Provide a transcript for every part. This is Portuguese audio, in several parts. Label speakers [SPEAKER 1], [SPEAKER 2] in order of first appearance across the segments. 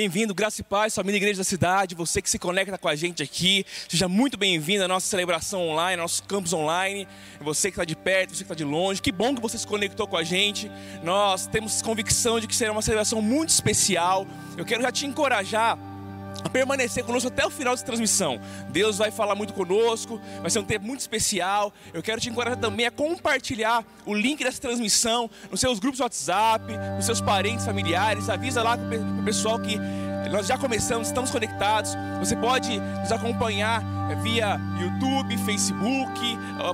[SPEAKER 1] Bem-vindo, graça e paz, família Igreja da Cidade, você que se conecta com a gente aqui, seja muito bem-vindo à nossa celebração online, ao nosso campus online, você que está de perto, você que está de longe, que bom que você se conectou com a gente, nós temos convicção de que será uma celebração muito especial, eu quero já te encorajar a permanecer conosco até o final dessa transmissão. Deus vai falar muito conosco, vai ser um tempo muito especial. Eu quero te encorajar também a compartilhar o link dessa transmissão nos seus grupos WhatsApp, nos seus parentes, familiares. Avisa lá o pessoal que nós já começamos, estamos conectados. Você pode nos acompanhar eh, via YouTube, Facebook,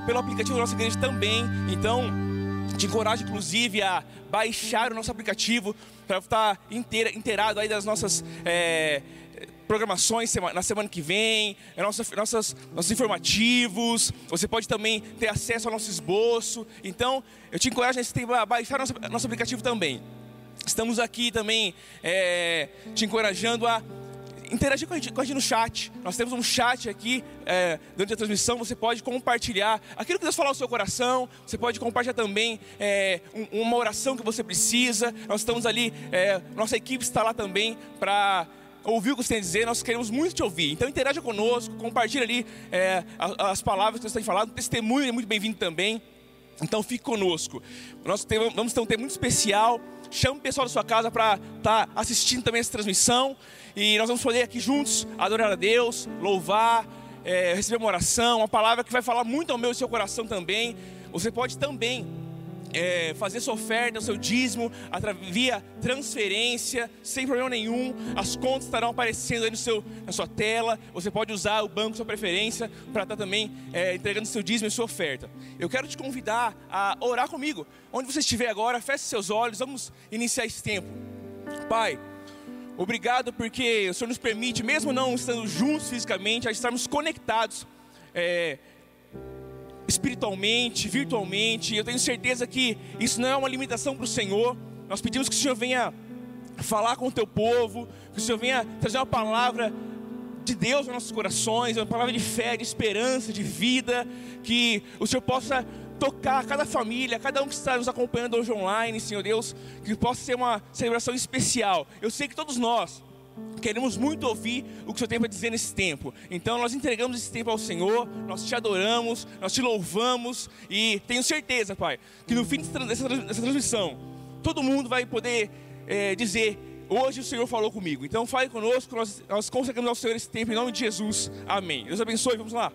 [SPEAKER 1] pelo aplicativo da nossa igreja também. Então, te encorajo inclusive a baixar o nosso aplicativo para estar inteirado aí das nossas. É, programações na semana que vem, é nossas, nossas, nossos informativos. Você pode também ter acesso ao nosso esboço. Então, eu te encorajo a baixar nosso, nosso aplicativo também. Estamos aqui também é, te encorajando a interagir com a, gente, com a gente no chat. Nós temos um chat aqui é, durante a transmissão. Você pode compartilhar aquilo que Deus falou no seu coração. Você pode compartilhar também é, um, uma oração que você precisa. Nós estamos ali, é, nossa equipe está lá também para ouvir o que você tem a dizer, nós queremos muito te ouvir. Então interaja conosco, compartilha ali é, as palavras que você tem falado, o testemunho é muito bem-vindo também. Então fique conosco. Nós vamos ter um tempo muito especial. Chame o pessoal da sua casa para estar tá assistindo também essa transmissão. E nós vamos poder aqui juntos adorar a Deus, louvar, é, receber uma oração, uma palavra que vai falar muito ao meu e seu coração também. Você pode também é, fazer sua oferta, o seu dízimo, via transferência, sem problema nenhum. As contas estarão aparecendo aí no seu, na sua tela. Você pode usar o banco, sua preferência, para estar também é, entregando seu dízimo e sua oferta. Eu quero te convidar a orar comigo. Onde você estiver agora, feche seus olhos, vamos iniciar esse tempo. Pai, obrigado porque o Senhor nos permite, mesmo não estando juntos fisicamente, a estarmos conectados. É, espiritualmente, virtualmente. Eu tenho certeza que isso não é uma limitação para o Senhor. Nós pedimos que o Senhor venha falar com o teu povo, que o Senhor venha trazer uma palavra de Deus nos nossos corações, uma palavra de fé, de esperança, de vida, que o Senhor possa tocar cada família, cada um que está nos acompanhando hoje online, Senhor Deus, que possa ser uma celebração especial. Eu sei que todos nós Queremos muito ouvir o que o Senhor tem para dizer nesse tempo. Então nós entregamos esse tempo ao Senhor, nós te adoramos, nós te louvamos e tenho certeza, Pai, que no fim dessa, transmissão, todo mundo vai poder é, dizer: Hoje o Senhor falou comigo. Então fale conosco, nós, nós conseguimos ao Senhor esse tempo em nome de Jesus. Amém. Deus abençoe, vamos lá.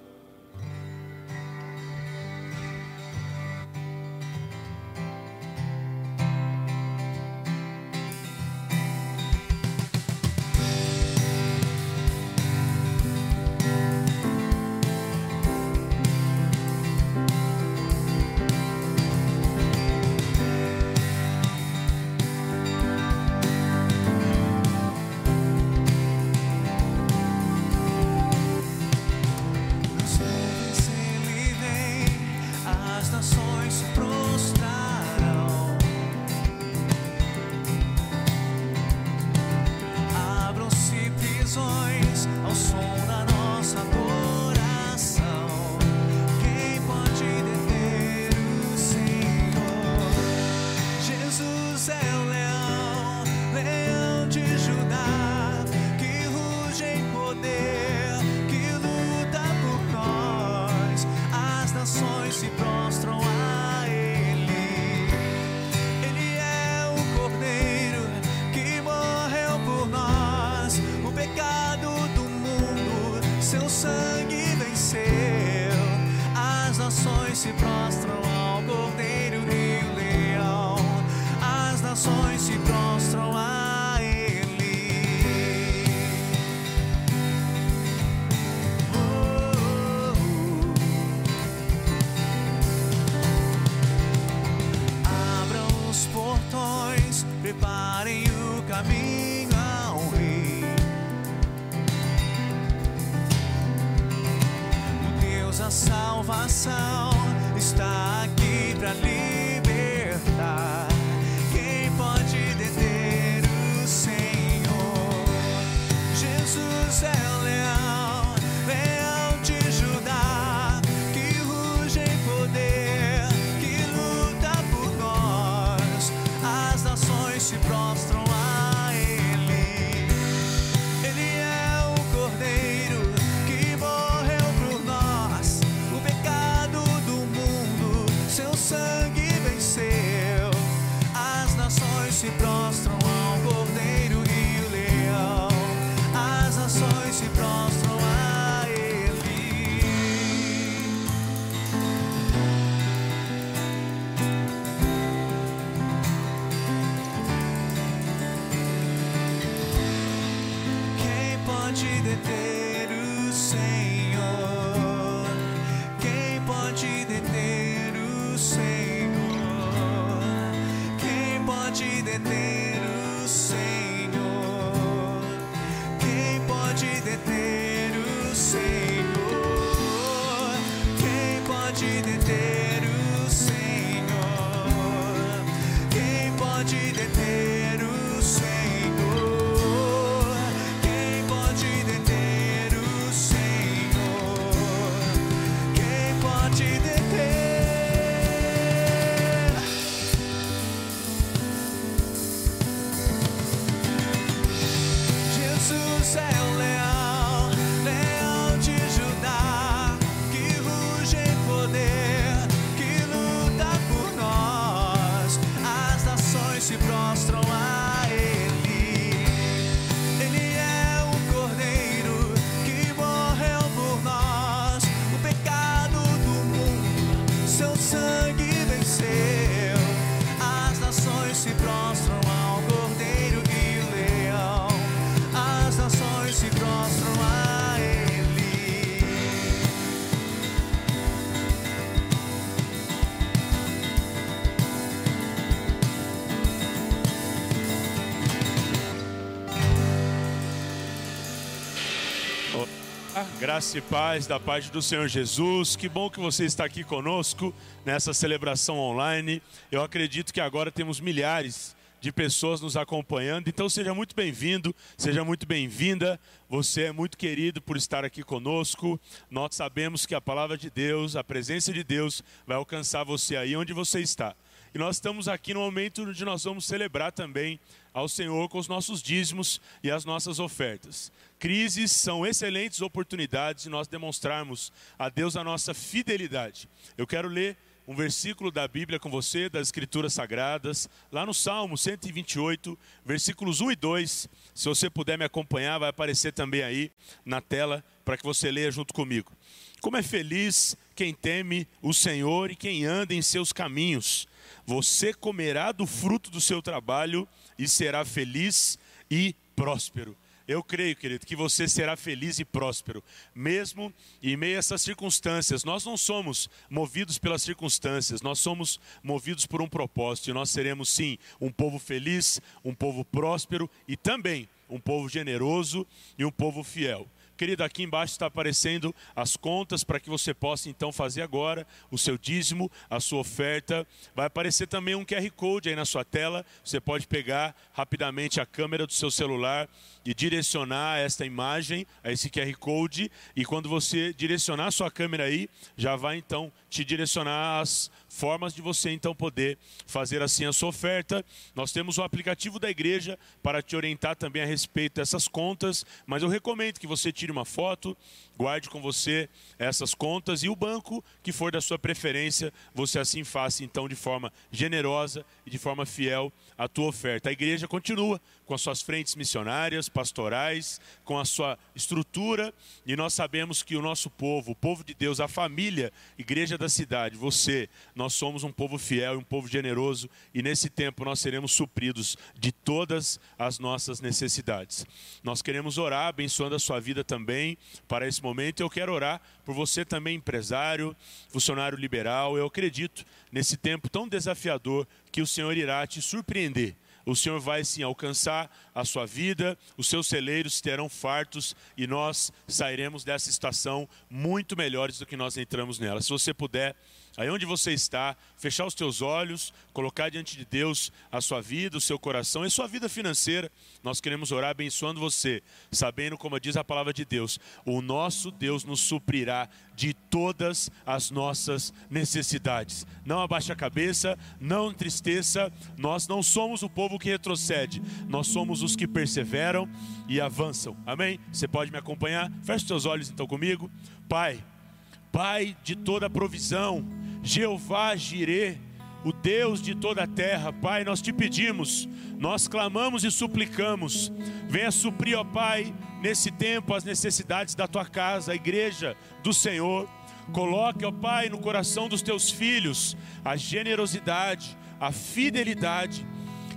[SPEAKER 2] Graça e paz da parte do Senhor Jesus. Que bom que você está aqui conosco nessa celebração online. Eu acredito que agora temos milhares de pessoas nos acompanhando. Então seja muito bem-vindo, seja muito bem-vinda. Você é muito querido por estar aqui conosco. Nós sabemos que a palavra de Deus, a presença de Deus vai alcançar você aí onde você está. E nós estamos aqui no momento onde nós vamos celebrar também ao Senhor com os nossos dízimos e as nossas ofertas. Crises são excelentes oportunidades de nós demonstrarmos a Deus a nossa fidelidade. Eu quero ler um versículo da Bíblia com você, das Escrituras Sagradas, lá no Salmo 128, versículos 1 e 2. Se você puder me acompanhar, vai aparecer também aí na tela para que você leia junto comigo. Como é feliz quem teme o Senhor e quem anda em seus caminhos. Você comerá do fruto do seu trabalho e será feliz e próspero. Eu creio, querido, que você será feliz e próspero, mesmo em meio a essas circunstâncias. Nós não somos movidos pelas circunstâncias, nós somos movidos por um propósito. E nós seremos, sim, um povo feliz, um povo próspero e também um povo generoso e um povo fiel. Querido, aqui embaixo está aparecendo as contas para que você possa então fazer agora o seu dízimo, a sua oferta. Vai aparecer também um QR Code aí na sua tela. Você pode pegar rapidamente a câmera do seu celular e direcionar esta imagem a esse QR Code. E quando você direcionar a sua câmera aí, já vai então te direcionar as formas de você então poder fazer assim a sua oferta. Nós temos o aplicativo da igreja para te orientar também a respeito dessas contas, mas eu recomendo que você tire uma foto, guarde com você essas contas e o banco que for da sua preferência, você assim faça então de forma generosa e de forma fiel a tua oferta. A igreja continua com as suas frentes missionárias, pastorais, com a sua estrutura, e nós sabemos que o nosso povo, o povo de Deus, a família, igreja da cidade, você, nós somos um povo fiel e um povo generoso, e nesse tempo nós seremos supridos de todas as nossas necessidades. Nós queremos orar, abençoando a sua vida também para esse momento. Eu quero orar por você também, empresário, funcionário liberal. Eu acredito nesse tempo tão desafiador que o Senhor irá te surpreender o Senhor vai sim alcançar a sua vida, os seus celeiros terão fartos e nós sairemos dessa estação muito melhores do que nós entramos nela. Se você puder, aí onde você está, fechar os teus olhos, colocar diante de Deus a sua vida, o seu coração e sua vida financeira. Nós queremos orar abençoando você, sabendo como diz a palavra de Deus, o nosso Deus nos suprirá de todas as nossas necessidades. Não abaixe a cabeça, não entristeça, nós não somos o povo que retrocede, nós somos os que perseveram e avançam. Amém? Você pode me acompanhar? Feche seus olhos então comigo. Pai, Pai de toda provisão, Jeová Jirê, o Deus de toda a terra. Pai, nós te pedimos, nós clamamos e suplicamos. Venha suprir, ó Pai, nesse tempo as necessidades da tua casa, a igreja do Senhor. Coloque, ó Pai, no coração dos teus filhos a generosidade, a fidelidade,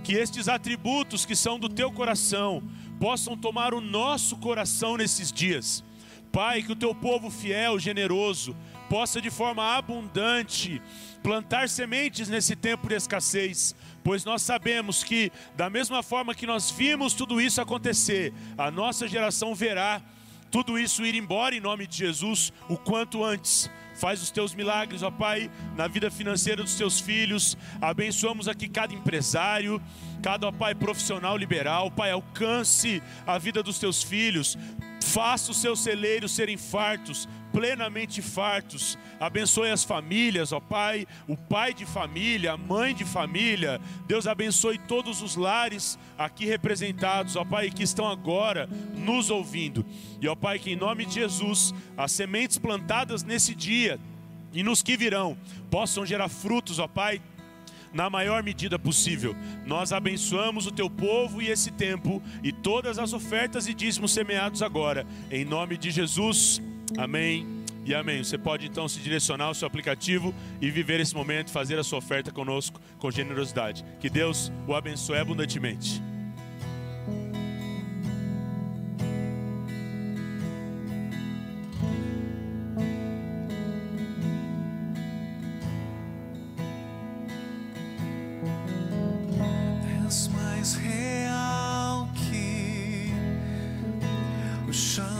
[SPEAKER 2] que estes atributos que são do teu coração possam tomar o nosso coração nesses dias. Pai, que o teu povo fiel, generoso, possa de forma abundante plantar sementes nesse tempo de escassez, pois nós sabemos que, da mesma forma que nós vimos tudo isso acontecer, a nossa geração verá tudo isso ir embora em nome de Jesus o quanto antes. Faz os teus milagres, ó Pai, na vida financeira dos teus filhos. Abençoamos aqui cada empresário, cada, ó Pai, profissional liberal. Pai, alcance a vida dos teus filhos. Faça os seus celeiros serem fartos, plenamente fartos. Abençoe as famílias, ó Pai, o pai de família, a mãe de família. Deus abençoe todos os lares aqui representados, ó Pai, que estão agora nos ouvindo. E ó Pai, que em nome de Jesus, as sementes plantadas nesse dia e nos que virão possam gerar frutos, ó Pai, na maior medida possível. Nós abençoamos o teu povo e esse tempo e todas as ofertas e dízimos semeados agora, em nome de Jesus. Amém. E amém. Você pode então se direcionar ao seu aplicativo e viver esse momento, fazer a sua oferta conosco com generosidade. Que Deus o abençoe abundantemente.
[SPEAKER 3] Mais real que o chão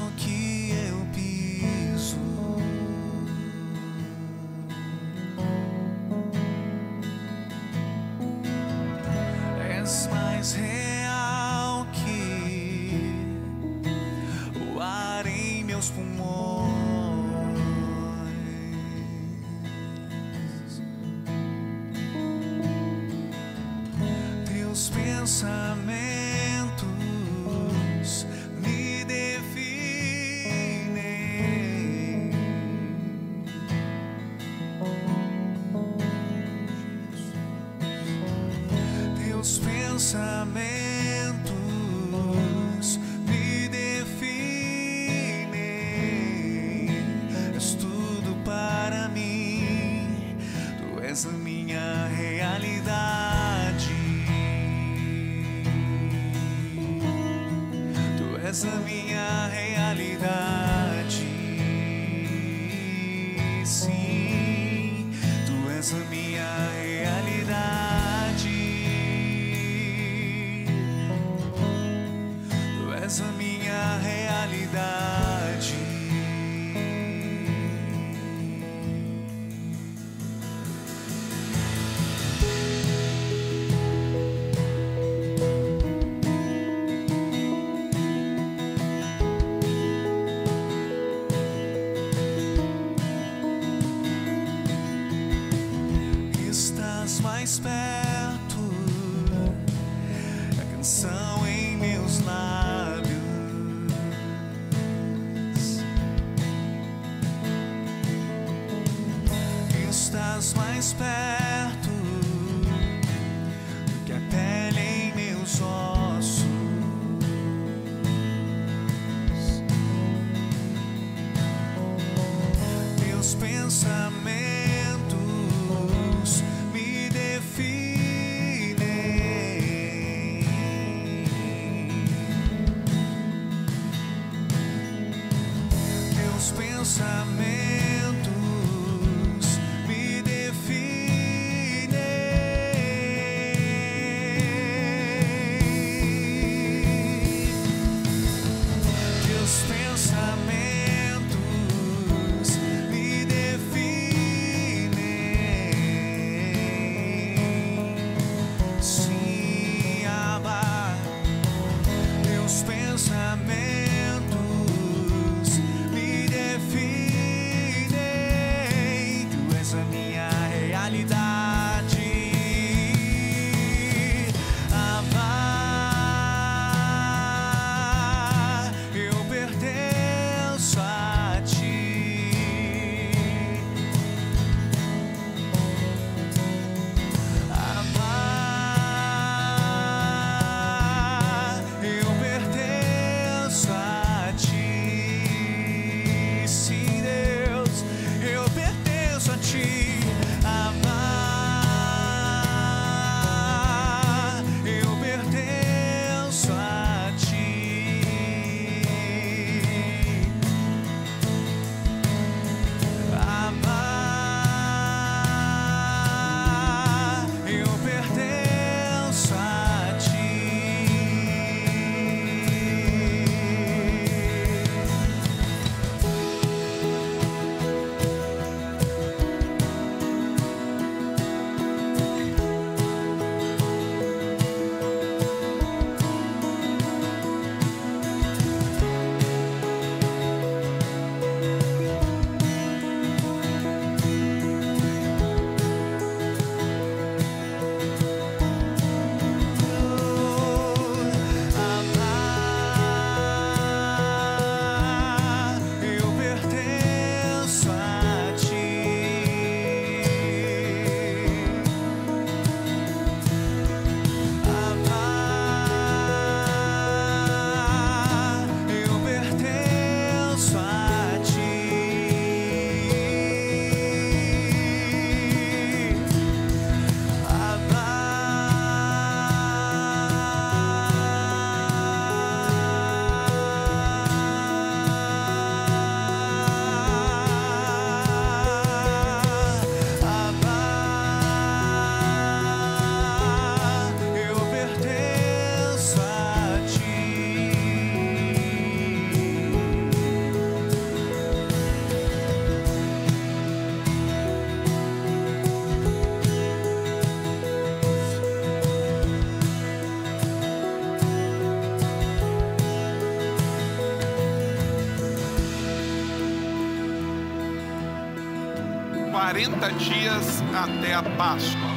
[SPEAKER 4] 40 dias até a Páscoa.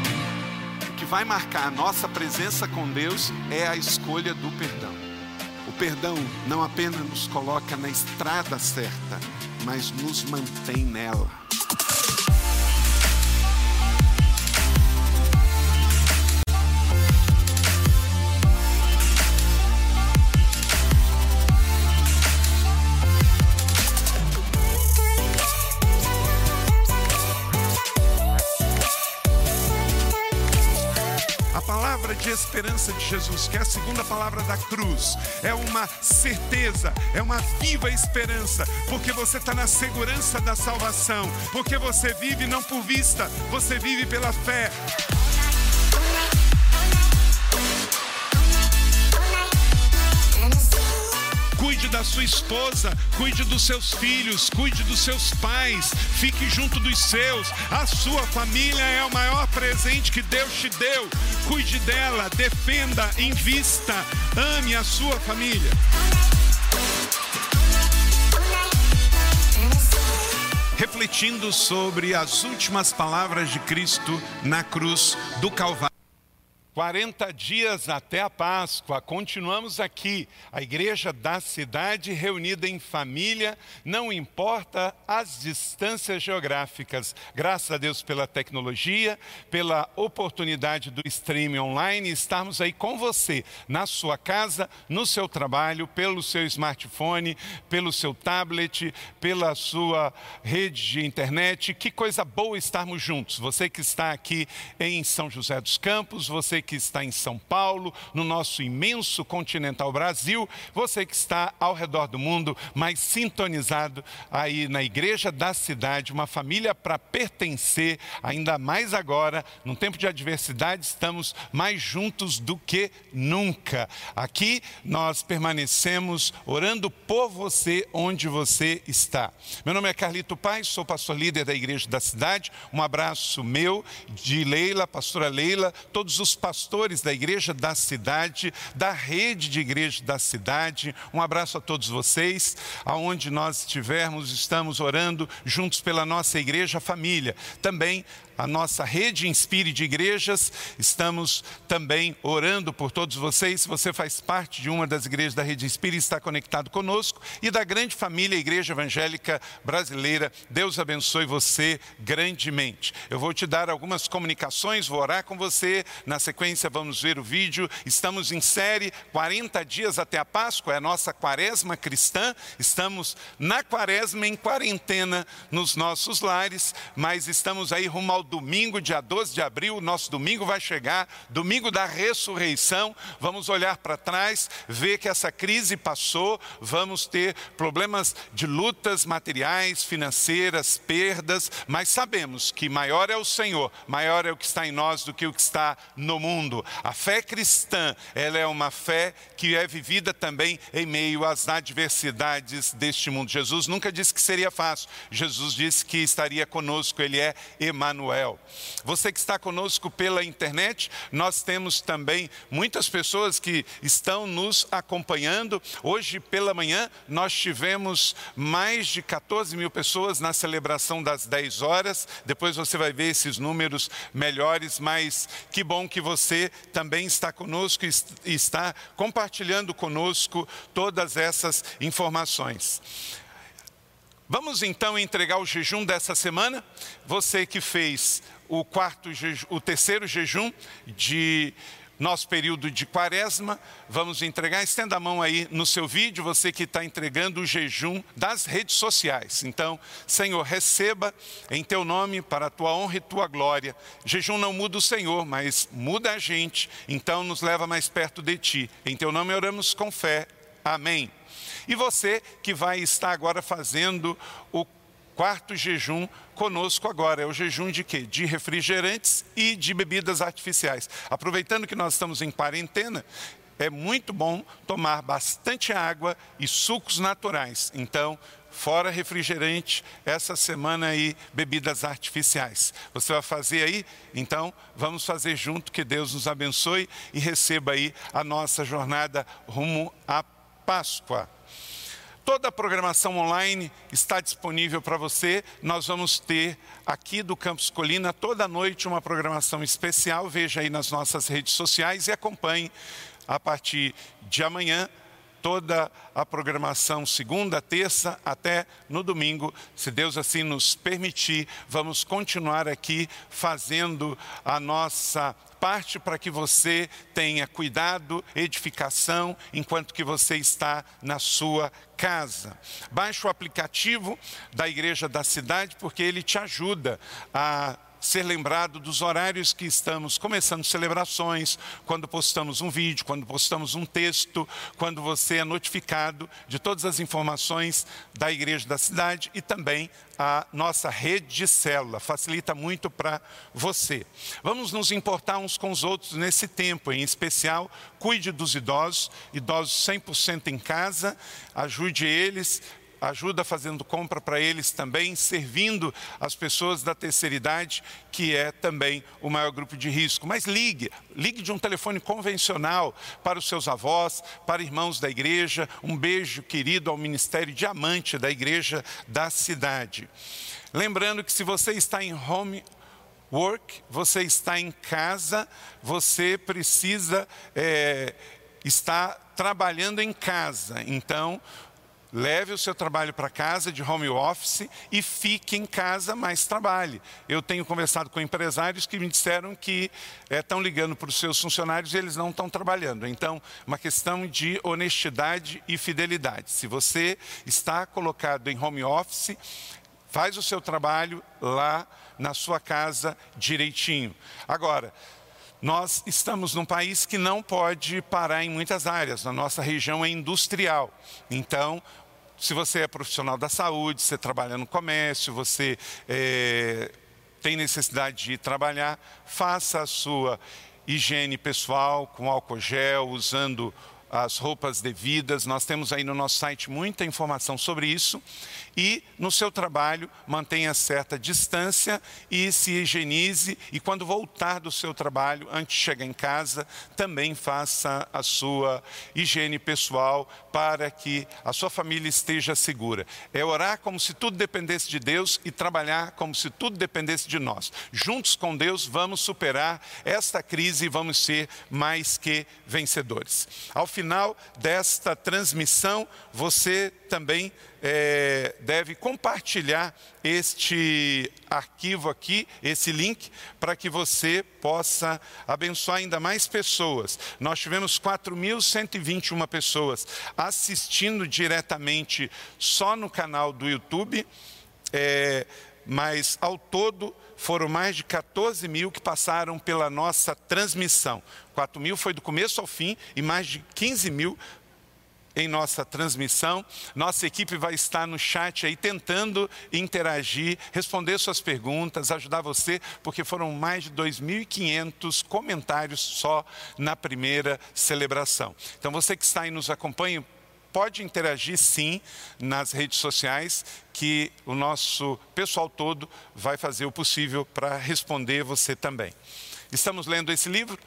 [SPEAKER 4] O que vai marcar a nossa presença com Deus é a escolha do perdão. O perdão não apenas nos coloca na estrada certa, mas nos mantém nela. Esperança de Jesus, que é a segunda palavra da cruz, é uma certeza, é uma viva esperança, porque você está na segurança da salvação, porque você vive não por vista, você vive pela fé. Da sua esposa, cuide dos seus filhos, cuide dos seus pais, fique junto dos seus. A sua família é o maior presente que Deus te deu. Cuide dela, defenda, invista, ame a sua família. Refletindo sobre as últimas palavras de Cristo na cruz do Calvário. 40 dias até a Páscoa, continuamos aqui, a igreja da cidade reunida em família, não importa as distâncias geográficas. Graças a Deus pela tecnologia, pela oportunidade do streaming online, estarmos aí com você, na sua casa, no seu trabalho, pelo seu smartphone, pelo seu tablet, pela sua rede de internet. Que coisa boa estarmos juntos. Você que está aqui em São José dos Campos, você que está em São Paulo, no nosso imenso continental Brasil, você que está ao redor do mundo, mas sintonizado aí na igreja da cidade, uma família para pertencer, ainda mais agora, num tempo de adversidade, estamos mais juntos do que nunca. Aqui nós permanecemos orando por você onde você está. Meu nome é Carlito Paz, sou pastor líder da igreja da cidade. Um abraço meu, de Leila, pastora Leila, todos os pastores da igreja da cidade, da rede de igreja da cidade. Um abraço a todos vocês. Aonde nós estivermos, estamos orando juntos pela nossa igreja família. Também a nossa rede Inspire de igrejas. Estamos também orando por todos vocês. Se você faz parte de uma das igrejas da rede Inspire, está conectado conosco e da grande família Igreja Evangélica Brasileira. Deus abençoe você grandemente. Eu vou te dar algumas comunicações, vou orar com você. Na sequência, vamos ver o vídeo. Estamos em série 40 dias até a Páscoa, é a nossa quaresma cristã. Estamos na quaresma em quarentena nos nossos lares, mas estamos aí rumo ao domingo, dia 12 de abril, nosso domingo vai chegar, domingo da ressurreição. Vamos olhar para trás, ver que essa crise passou, vamos ter problemas de lutas materiais, financeiras, perdas, mas sabemos que maior é o Senhor, maior é o que está em nós do que o que está no mundo. A fé cristã, ela é uma fé que é vivida também em meio às adversidades deste mundo. Jesus nunca disse que seria fácil. Jesus disse que estaria conosco, ele é Emanuel. Você que está conosco pela internet, nós temos também muitas pessoas que estão nos acompanhando. Hoje pela manhã nós tivemos mais de 14 mil pessoas na celebração das 10 horas. Depois você vai ver esses números melhores, mas que bom que você também está conosco e está compartilhando conosco todas essas informações. Vamos então entregar o jejum dessa semana. Você que fez o quarto, o terceiro jejum de nosso período de quaresma, vamos entregar. Estenda a mão aí no seu vídeo, você que está entregando o jejum das redes sociais. Então, Senhor, receba em teu nome para a tua honra e tua glória. Jejum não muda o Senhor, mas muda a gente, então nos leva mais perto de ti. Em teu nome oramos com fé. Amém. E você que vai estar agora fazendo o quarto jejum conosco agora. É o jejum de quê? De refrigerantes e de bebidas artificiais. Aproveitando que nós estamos em quarentena, é muito bom tomar bastante água e sucos naturais. Então, fora refrigerante, essa semana aí bebidas artificiais. Você vai fazer aí? Então, vamos fazer junto, que Deus nos abençoe e receba aí a nossa jornada rumo à Páscoa. Toda a programação online está disponível para você. Nós vamos ter aqui do Campus Colina toda noite uma programação especial. Veja aí nas nossas redes sociais e acompanhe a partir de amanhã toda a programação, segunda, terça, até no domingo. Se Deus assim nos permitir, vamos continuar aqui fazendo a nossa parte para que você tenha cuidado, edificação, enquanto que você está na sua casa. Baixe o aplicativo da Igreja da Cidade, porque ele te ajuda a ser lembrado dos horários que estamos começando celebrações, quando postamos um vídeo, quando postamos um texto, quando você é notificado de todas as informações da igreja da cidade e também a nossa rede de célula. Facilita muito para você. Vamos nos importar uns com os outros nesse tempo, em especial, cuide dos idosos, idosos 100% em casa, ajude eles, ajuda fazendo compra para eles também, servindo as pessoas da terceira idade, que é também o maior grupo de risco. Mas ligue, ligue de um telefone convencional para os seus avós, para irmãos da igreja. Um beijo querido ao Ministério Diamante da Igreja da Cidade. Lembrando que se você está em home work, você está em casa, você precisa é, estar trabalhando em casa. Então, Leve o seu trabalho para casa de home office e fique em casa, mas trabalhe. Eu tenho conversado com empresários que me disseram que estão é, ligando para os seus funcionários e eles não estão trabalhando. Então, uma questão de honestidade e fidelidade. Se você está colocado em home office, faz o seu trabalho lá na sua casa direitinho. Agora, nós estamos num país que não pode parar em muitas áreas. A nossa região é industrial. Então, se você é profissional da saúde, você trabalha no comércio, você é, tem necessidade de trabalhar, faça a sua higiene pessoal com álcool gel, usando as roupas devidas. Nós temos aí no nosso site muita informação sobre isso. E no seu trabalho, mantenha certa distância e se higienize. E quando voltar do seu trabalho, antes de chegar em casa, também faça a sua higiene pessoal para que a sua família esteja segura. É orar como se tudo dependesse de Deus e trabalhar como se tudo dependesse de nós. Juntos com Deus, vamos superar esta crise e vamos ser mais que vencedores. Ao final desta transmissão, você também é, deve compartilhar este arquivo aqui, esse link, para que você possa abençoar ainda mais pessoas. Nós tivemos 4.121 pessoas assistindo diretamente só no canal do YouTube, é, mas ao todo foram mais de 14 mil que passaram pela nossa transmissão. 4 mil foi do começo ao fim e mais de 15 mil em nossa transmissão. Nossa equipe vai estar no chat aí tentando interagir, responder suas perguntas, ajudar você, porque foram mais de 2.500 comentários só na primeira celebração. Então você que está aí nos acompanha, pode interagir sim nas redes sociais, que o nosso pessoal todo vai fazer o possível para responder você também. Estamos lendo esse livro,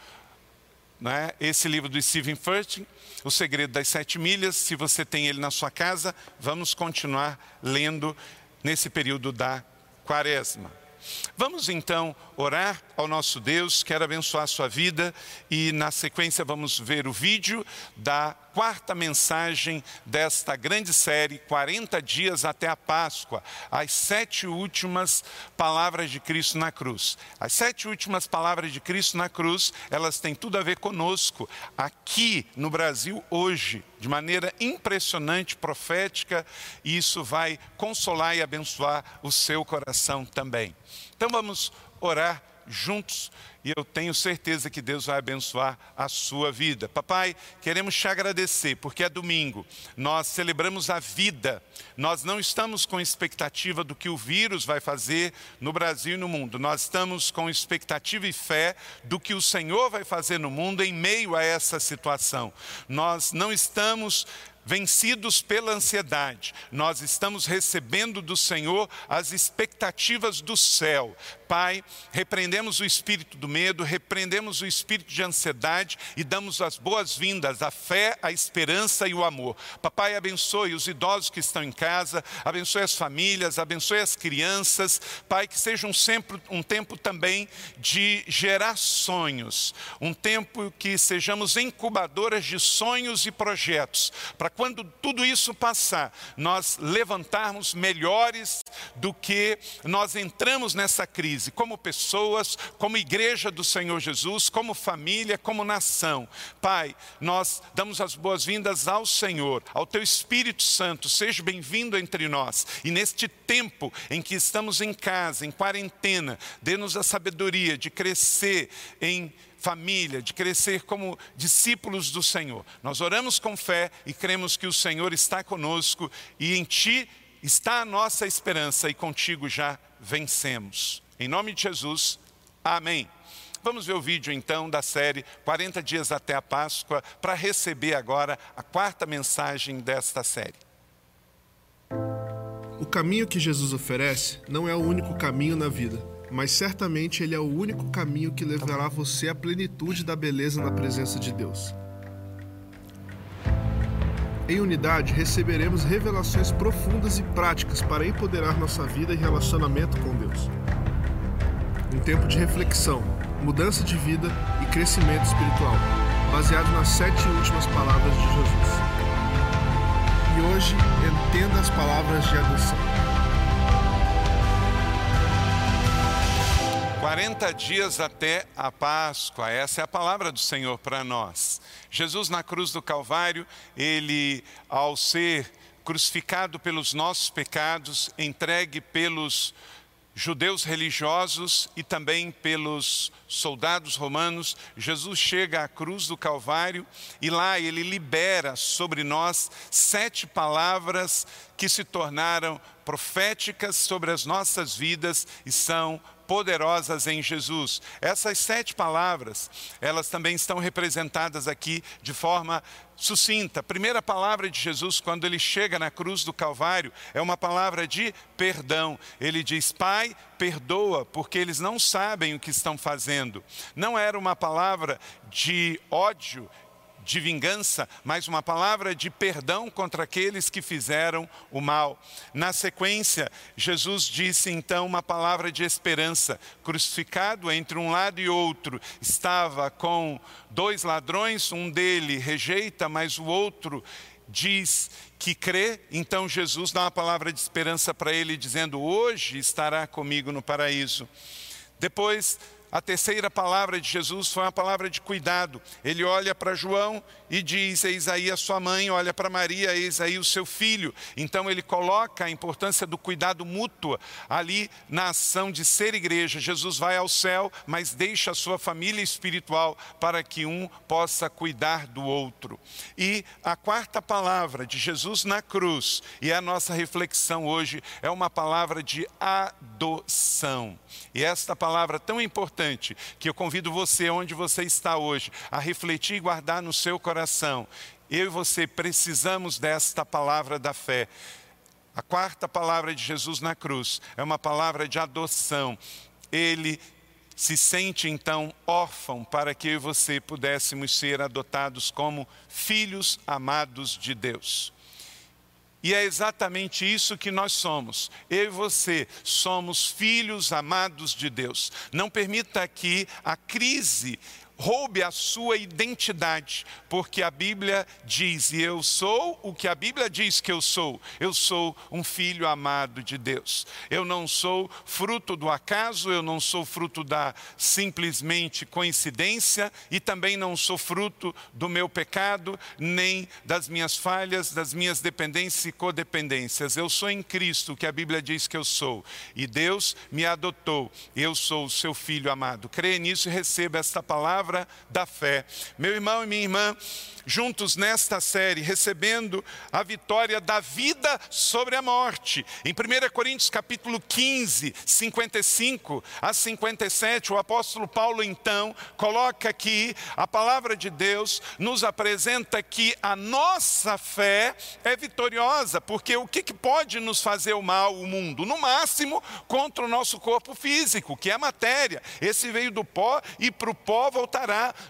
[SPEAKER 4] né? esse livro do Stephen Furtick, O Segredo das Sete Milhas. Se você tem ele na sua casa, vamos continuar lendo nesse período da quaresma. Vamos então orar ao nosso Deus, quero abençoar a sua vida e na sequência vamos ver o vídeo da quarta mensagem desta grande série, 40 dias até a Páscoa, as sete últimas palavras de Cristo na cruz. As sete últimas palavras de Cristo na cruz, elas têm tudo a ver conosco, aqui no Brasil hoje, de maneira impressionante, profética, e isso vai consolar e abençoar o seu coração também. Então vamos orar juntos e eu tenho certeza que Deus vai abençoar a sua vida. Papai, queremos te agradecer porque é domingo, nós celebramos a vida, nós não estamos com expectativa do que o vírus vai fazer no Brasil e no mundo, nós estamos com expectativa e fé do que o Senhor vai fazer no mundo em meio a essa situação. Nós não estamos vencidos pela ansiedade, nós estamos recebendo do Senhor as expectativas do céu Pai, repreendemos o espírito do medo, repreendemos o espírito de ansiedade e damos as boas-vindas à fé, à esperança e o amor. Papai, abençoe os idosos que estão em casa, abençoe as famílias, abençoe as crianças. Pai, que seja um, sempre, um tempo também de gerar sonhos, um tempo que sejamos incubadoras de sonhos e projetos, para quando tudo isso passar, nós levantarmos melhores do que nós entramos nessa crise, como pessoas, como igreja do Senhor Jesus, como família, como nação. Pai, nós damos as boas-vindas ao Senhor, ao Teu Espírito Santo, seja bem-vindo entre nós. E neste tempo em que estamos em casa, em quarentena, dê-nos a sabedoria de crescer em família, de crescer como discípulos do Senhor. Nós oramos com fé e cremos que o Senhor está conosco e em Ti está a nossa esperança e contigo já vencemos. Em nome de Jesus, amém. Vamos ver o vídeo então da série 40 Dias até a Páscoa para receber agora a quarta mensagem desta série.
[SPEAKER 5] O caminho que Jesus oferece não é o único caminho na vida, mas certamente ele é o único caminho que levará você à plenitude da beleza na presença de Deus. Em unidade, receberemos revelações profundas e práticas para empoderar nossa vida e relacionamento com Deus. Um tempo de reflexão, mudança de vida e crescimento espiritual, baseado nas sete últimas palavras de Jesus. E hoje, entenda as palavras de adoção.
[SPEAKER 4] 40 dias até a Páscoa, essa é a palavra do Senhor para nós. Jesus na cruz do Calvário, ele, ao ser crucificado pelos nossos pecados, entregue pelos judeus religiosos e também pelos soldados romanos, Jesus chega à cruz do Calvário e lá ele libera sobre nós sete palavras que se tornaram proféticas sobre as nossas vidas e são poderosas em Jesus. Essas sete palavras, elas também estão representadas aqui de forma sucinta. A primeira palavra de Jesus, quando ele chega na cruz do Calvário, é uma palavra de perdão. Ele diz: Pai, perdoa, porque eles não sabem o que estão fazendo. Não era uma palavra de ódio, de vingança, mas uma palavra de perdão contra aqueles que fizeram o mal. Na sequência, Jesus disse então uma palavra de esperança. Crucificado entre um lado e outro, estava com dois ladrões, um dele rejeita, mas o outro diz que crê, então Jesus dá uma palavra de esperança para ele, dizendo: Hoje estará comigo no paraíso. Depois a terceira palavra de Jesus foi uma palavra de cuidado. Ele olha para João e diz: Eis aí a sua mãe, olha para Maria, eis aí o seu filho. Então ele coloca a importância do cuidado mútuo ali na ação de ser igreja. Jesus vai ao céu, mas deixa a sua família espiritual para que um possa cuidar do outro. E a quarta palavra de Jesus na cruz, e a nossa reflexão hoje, é uma palavra de adoção. E esta palavra tão importante que eu convido você, onde você está hoje, a refletir e guardar no seu coração. Eu e você precisamos desta palavra da fé. A quarta palavra de Jesus na cruz é uma palavra de adoção. Ele se sente então órfão para que eu e você pudéssemos ser adotados como filhos amados de Deus. E é exatamente isso que nós somos. Eu e você somos filhos amados de Deus. Não permita que a crise roube a sua identidade, porque a Bíblia diz, e eu sou o que a Bíblia diz que eu sou. Eu sou um filho amado de Deus. Eu não sou fruto do acaso, eu não sou fruto da simplesmente coincidência e também não sou fruto do meu pecado, nem das minhas falhas, das minhas dependências e codependências. Eu sou em Cristo, que a Bíblia diz que eu sou, e Deus me adotou. Eu sou o seu filho amado. Creia nisso e receba esta palavra palavra da fé. Meu irmão e minha irmã, juntos nesta série, recebendo a vitória da vida sobre a morte. Em 1 Coríntios capítulo 15, 55 a 57, o apóstolo Paulo então coloca aqui a palavra de Deus nos apresenta que a nossa fé é vitoriosa, porque o que, que pode nos fazer o mal, o mundo? No máximo, contra o nosso corpo físico, que é a matéria. Esse veio do pó e para o pó voltará.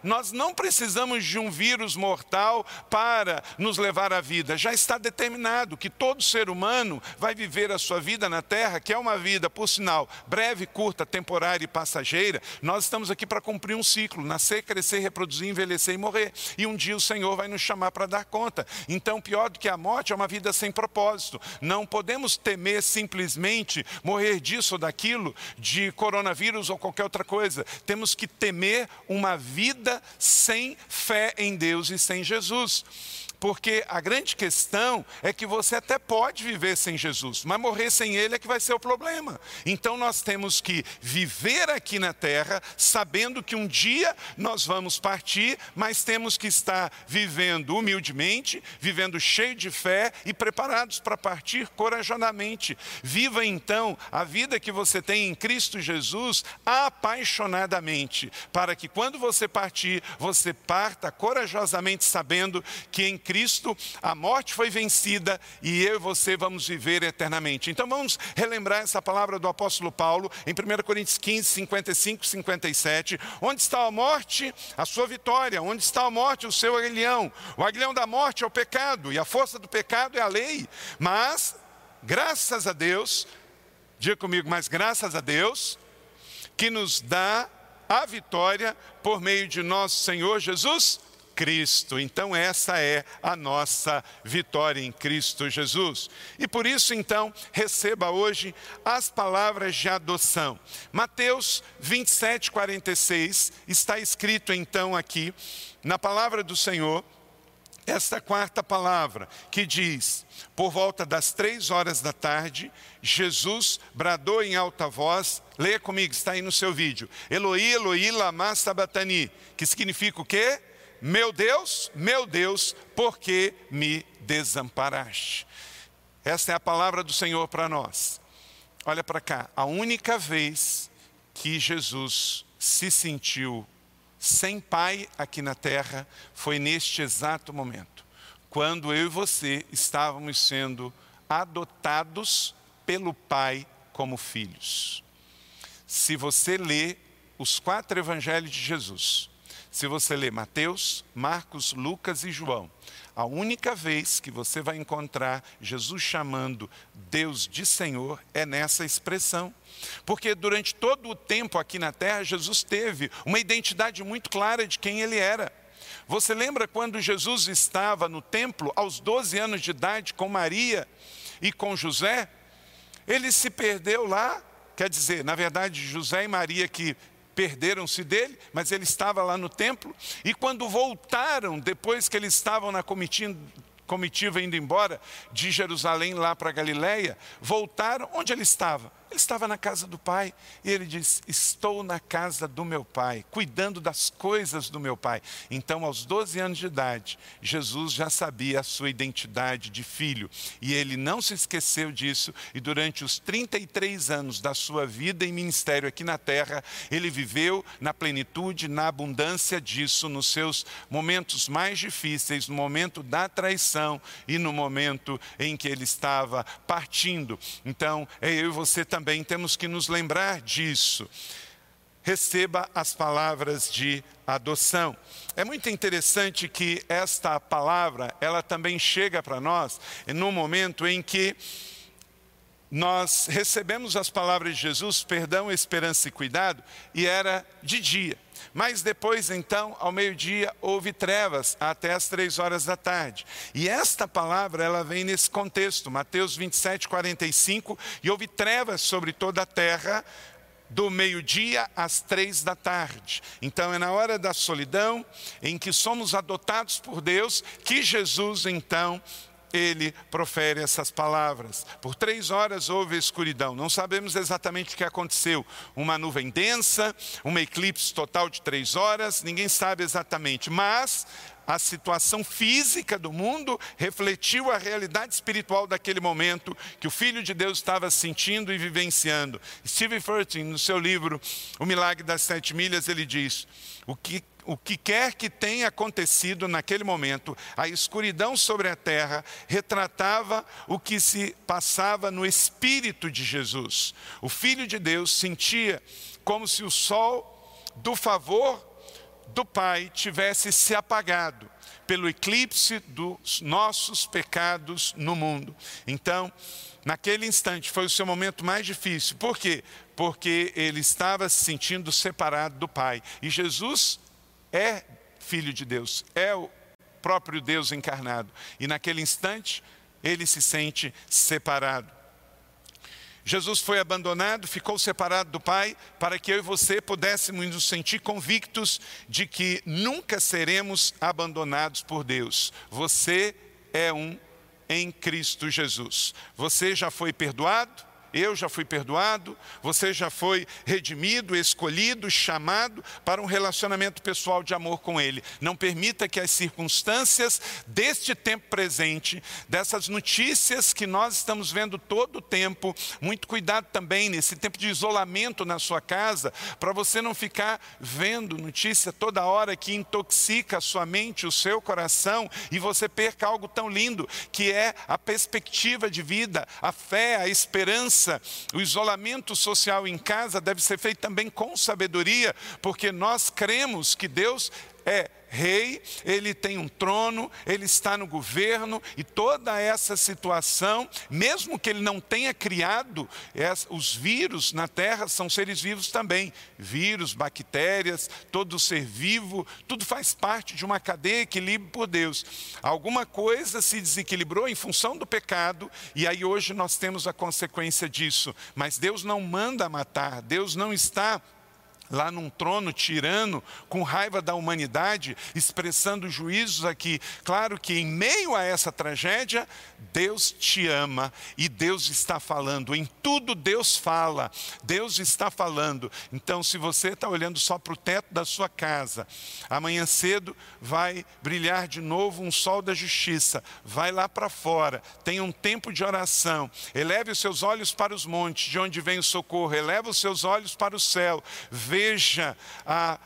[SPEAKER 4] Nós não precisamos de um vírus mortal para nos levar à vida. Já está determinado que todo ser humano vai viver a sua vida na terra, que é uma vida, por sinal, breve, curta, temporária e passageira. Nós estamos aqui para cumprir um ciclo: nascer, crescer, reproduzir, envelhecer e morrer. E um dia o Senhor vai nos chamar para dar conta. Então, pior do que a morte é uma vida sem propósito. Não podemos temer simplesmente morrer disso ou daquilo, de coronavírus ou qualquer outra coisa. Temos que temer uma vida sem fé em Deus e sem Jesus. Porque a grande questão é que você até pode viver sem Jesus, mas morrer sem Ele é que vai ser o problema. Então nós temos que viver aqui na terra, sabendo que um dia nós vamos partir, mas temos que estar vivendo humildemente, vivendo cheio de fé e preparados para partir corajosamente. Viva então a vida que você tem em Cristo Jesus apaixonadamente, para que quando você partir, você parta corajosamente sabendo que em Cristo, a morte foi vencida e eu e você vamos viver eternamente. Então vamos relembrar essa palavra do apóstolo Paulo em 1 Coríntios 15, 55, 57. Onde está a morte? A sua vitória. Onde está a morte? O seu aguilhão. O aguilhão da morte é o pecado e a força do pecado é a lei. Mas, graças a Deus, diga comigo, mas graças a Deus, que nos dá a vitória por meio de nosso Senhor Jesus Cristo. Então, essa é a nossa vitória em Cristo Jesus. E por isso, então, receba hoje as palavras de adoção. Mateus 27, 46, está escrito então aqui, na palavra do Senhor, esta quarta palavra, que diz: Por volta das três horas da tarde, Jesus bradou em alta voz, leia comigo, está aí no seu vídeo: Eloi, Eloi, lama sabatani, que significa o quê? Meu Deus, meu Deus, por que me desamparaste? Esta é a palavra do Senhor para nós. Olha para cá, a única vez que Jesus se sentiu sem pai aqui na terra foi neste exato momento, quando eu e você estávamos sendo adotados pelo Pai como filhos. Se você lê os quatro evangelhos de Jesus, se você ler Mateus, Marcos, Lucas e João, a única vez que você vai encontrar Jesus chamando Deus de Senhor é nessa expressão. Porque durante todo o tempo aqui na terra, Jesus teve uma identidade muito clara de quem ele era. Você lembra quando Jesus estava no templo aos 12 anos de idade com Maria e com José? Ele se perdeu lá, quer dizer, na verdade, José e Maria que perderam-se dele, mas ele estava lá no templo. E quando voltaram, depois que eles estavam na comitiva, indo embora de Jerusalém lá para Galiléia, voltaram onde ele estava ele estava na casa do pai e ele diz: Estou na casa do meu pai, cuidando das coisas do meu pai. Então, aos 12 anos de idade, Jesus já sabia a sua identidade de filho e ele não se esqueceu disso. E durante os 33 anos da sua vida e ministério aqui na terra, ele viveu na plenitude, na abundância disso, nos seus momentos mais difíceis, no momento da traição e no momento em que ele estava partindo. Então, é eu e você também também temos que nos lembrar disso. Receba as palavras de adoção. É muito interessante que esta palavra, ela também chega para nós no momento em que nós recebemos as palavras de Jesus, perdão, esperança e cuidado, e era de dia. Mas depois, então, ao meio-dia, houve trevas até as três horas da tarde. E esta palavra, ela vem nesse contexto, Mateus 27, 45, e houve trevas sobre toda a terra, do meio-dia às três da tarde. Então é na hora da solidão, em que somos adotados por Deus, que Jesus então ele profere essas palavras. Por três horas houve escuridão. Não sabemos exatamente o que aconteceu. Uma nuvem densa, um eclipse total de três horas, ninguém sabe exatamente. Mas a situação física do mundo refletiu a realidade espiritual daquele momento que o Filho de Deus estava sentindo e vivenciando. Steve Furtick, no seu livro O Milagre das Sete Milhas, ele diz: o que o que quer que tenha acontecido naquele momento, a escuridão sobre a terra retratava o que se passava no espírito de Jesus. O Filho de Deus sentia como se o sol do favor do Pai tivesse se apagado pelo eclipse dos nossos pecados no mundo. Então, naquele instante foi o seu momento mais difícil. Por quê? Porque ele estava se sentindo separado do Pai. E Jesus é filho de Deus, é o próprio Deus encarnado. E naquele instante, ele se sente separado. Jesus foi abandonado, ficou separado do Pai, para que eu e você pudéssemos nos sentir convictos de que nunca seremos abandonados por Deus. Você é um em Cristo Jesus. Você já foi perdoado, eu já fui perdoado, você já foi redimido, escolhido, chamado para um relacionamento pessoal de amor com Ele. Não permita que as circunstâncias deste tempo presente, dessas notícias que nós estamos vendo todo o tempo, muito cuidado também nesse tempo de isolamento na sua casa, para você não ficar vendo notícia toda hora que intoxica a sua mente, o seu coração, e você perca algo tão lindo que é a perspectiva de vida, a fé, a esperança o isolamento social em casa deve ser feito também com sabedoria, porque nós cremos que Deus é rei, ele tem um trono, ele está no governo e toda essa situação, mesmo que ele não tenha criado os vírus na terra, são seres vivos também. Vírus, bactérias, todo ser vivo, tudo faz parte de uma cadeia equilíbrio por Deus. Alguma coisa se desequilibrou em função do pecado e aí hoje nós temos a consequência disso. Mas Deus não manda matar, Deus não está lá num trono tirano, com raiva da humanidade, expressando juízos aqui. Claro que em meio a essa tragédia, Deus te ama e Deus está falando. Em tudo Deus fala, Deus está falando. Então, se você está olhando só para o teto da sua casa, amanhã cedo vai brilhar de novo um sol da justiça. Vai lá para fora, tenha um tempo de oração. Eleve os seus olhos para os montes, de onde vem o socorro. Eleve os seus olhos para o céu. Vê veja a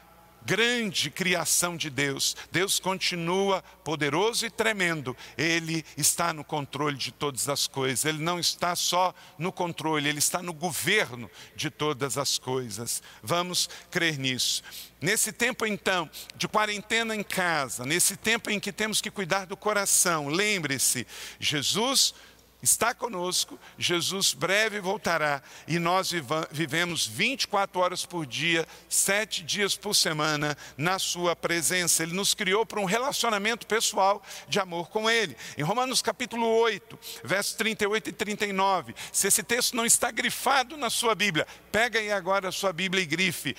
[SPEAKER 4] grande criação de Deus. Deus continua poderoso e tremendo. Ele está no controle de todas as coisas. Ele não está só no controle, ele está no governo de todas as coisas. Vamos crer nisso. Nesse tempo, então, de quarentena em casa, nesse tempo em que temos que cuidar do coração, lembre-se: Jesus está conosco, Jesus breve voltará e nós vivemos 24 horas por dia, sete dias por semana na Sua presença. Ele nos criou para um relacionamento pessoal de amor com Ele. Em Romanos capítulo 8, versos 38 e 39, se esse texto não está grifado na sua Bíblia, pega aí agora a sua Bíblia e grife.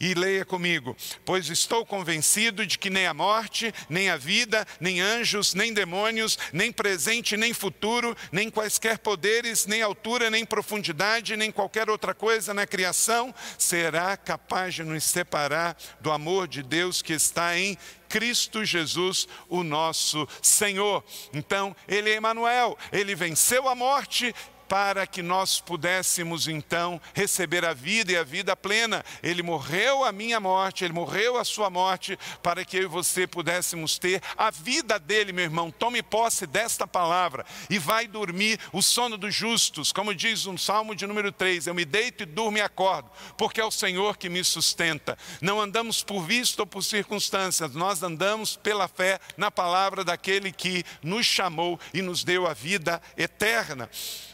[SPEAKER 4] E leia comigo: Pois estou convencido de que nem a morte, nem a vida, nem anjos, nem demônios, nem presente, nem futuro, nem quaisquer poderes, nem altura, nem profundidade, nem qualquer outra coisa na criação será capaz de nos separar do amor de Deus que está em Cristo Jesus, o nosso Senhor. Então, ele é Emanuel, ele venceu a morte para que nós pudéssemos então receber a vida e a vida plena. Ele morreu a minha morte, ele morreu a sua morte, para que eu e você pudéssemos ter a vida dele, meu irmão. Tome posse desta palavra e vai dormir o sono dos justos, como diz um salmo de número 3: Eu me deito e durmo e acordo, porque é o Senhor que me sustenta. Não andamos por vista ou por circunstâncias, nós andamos pela fé na palavra daquele que nos chamou e nos deu a vida eterna.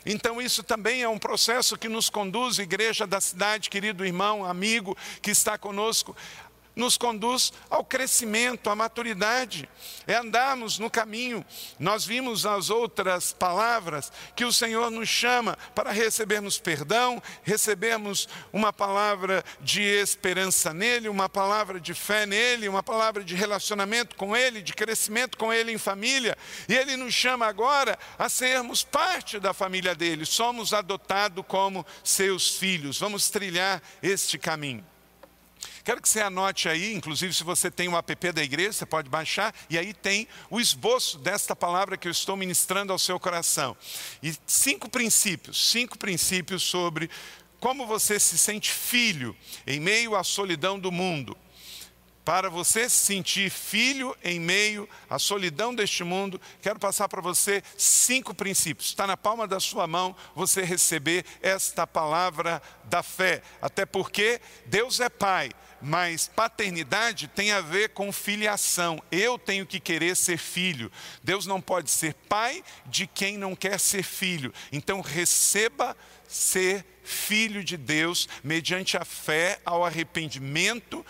[SPEAKER 4] Então, isso também é um processo que nos conduz, igreja da cidade, querido irmão, amigo que está conosco, nos conduz ao crescimento, à maturidade, é andarmos no caminho. Nós vimos as outras palavras que o Senhor nos chama para recebermos perdão, recebermos uma palavra de esperança nele, uma palavra de fé nele, uma palavra de relacionamento com ele, de crescimento com ele em família. E ele nos chama agora a sermos parte da família dele, somos adotados como seus filhos. Vamos trilhar este caminho. Quero que você anote aí, inclusive se você tem um app da igreja, você pode baixar, e aí tem o esboço desta palavra que eu estou ministrando ao seu coração. E cinco princípios, cinco princípios sobre como você se sente filho em meio à solidão do mundo. Para você se sentir filho em meio à solidão deste mundo, quero passar para você cinco princípios. Está na palma da sua mão você receber esta palavra da fé. Até porque Deus é Pai, mas paternidade tem a ver com filiação. Eu tenho que querer ser filho. Deus não pode ser pai de quem não quer ser filho. Então receba ser filho de Deus mediante a fé ao arrependimento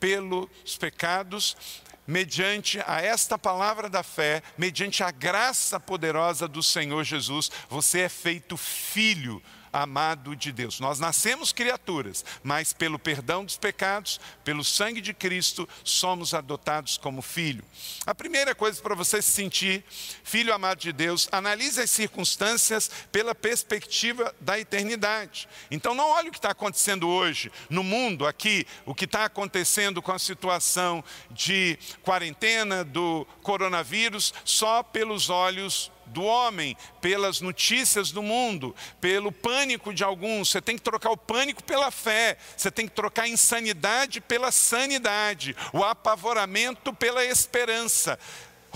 [SPEAKER 4] pelos pecados, mediante a esta palavra da fé, mediante a graça poderosa do Senhor Jesus, você é feito filho amado de Deus. Nós nascemos criaturas, mas pelo perdão dos pecados, pelo sangue de Cristo, somos adotados como filho. A primeira coisa para você se sentir filho amado de Deus, analise as circunstâncias pela perspectiva da eternidade. Então não olhe o que está acontecendo hoje no mundo aqui, o que está acontecendo com a situação de quarentena do coronavírus, só pelos olhos do homem, pelas notícias do mundo, pelo pânico de alguns. Você tem que trocar o pânico pela fé, você tem que trocar a insanidade pela sanidade, o apavoramento pela esperança.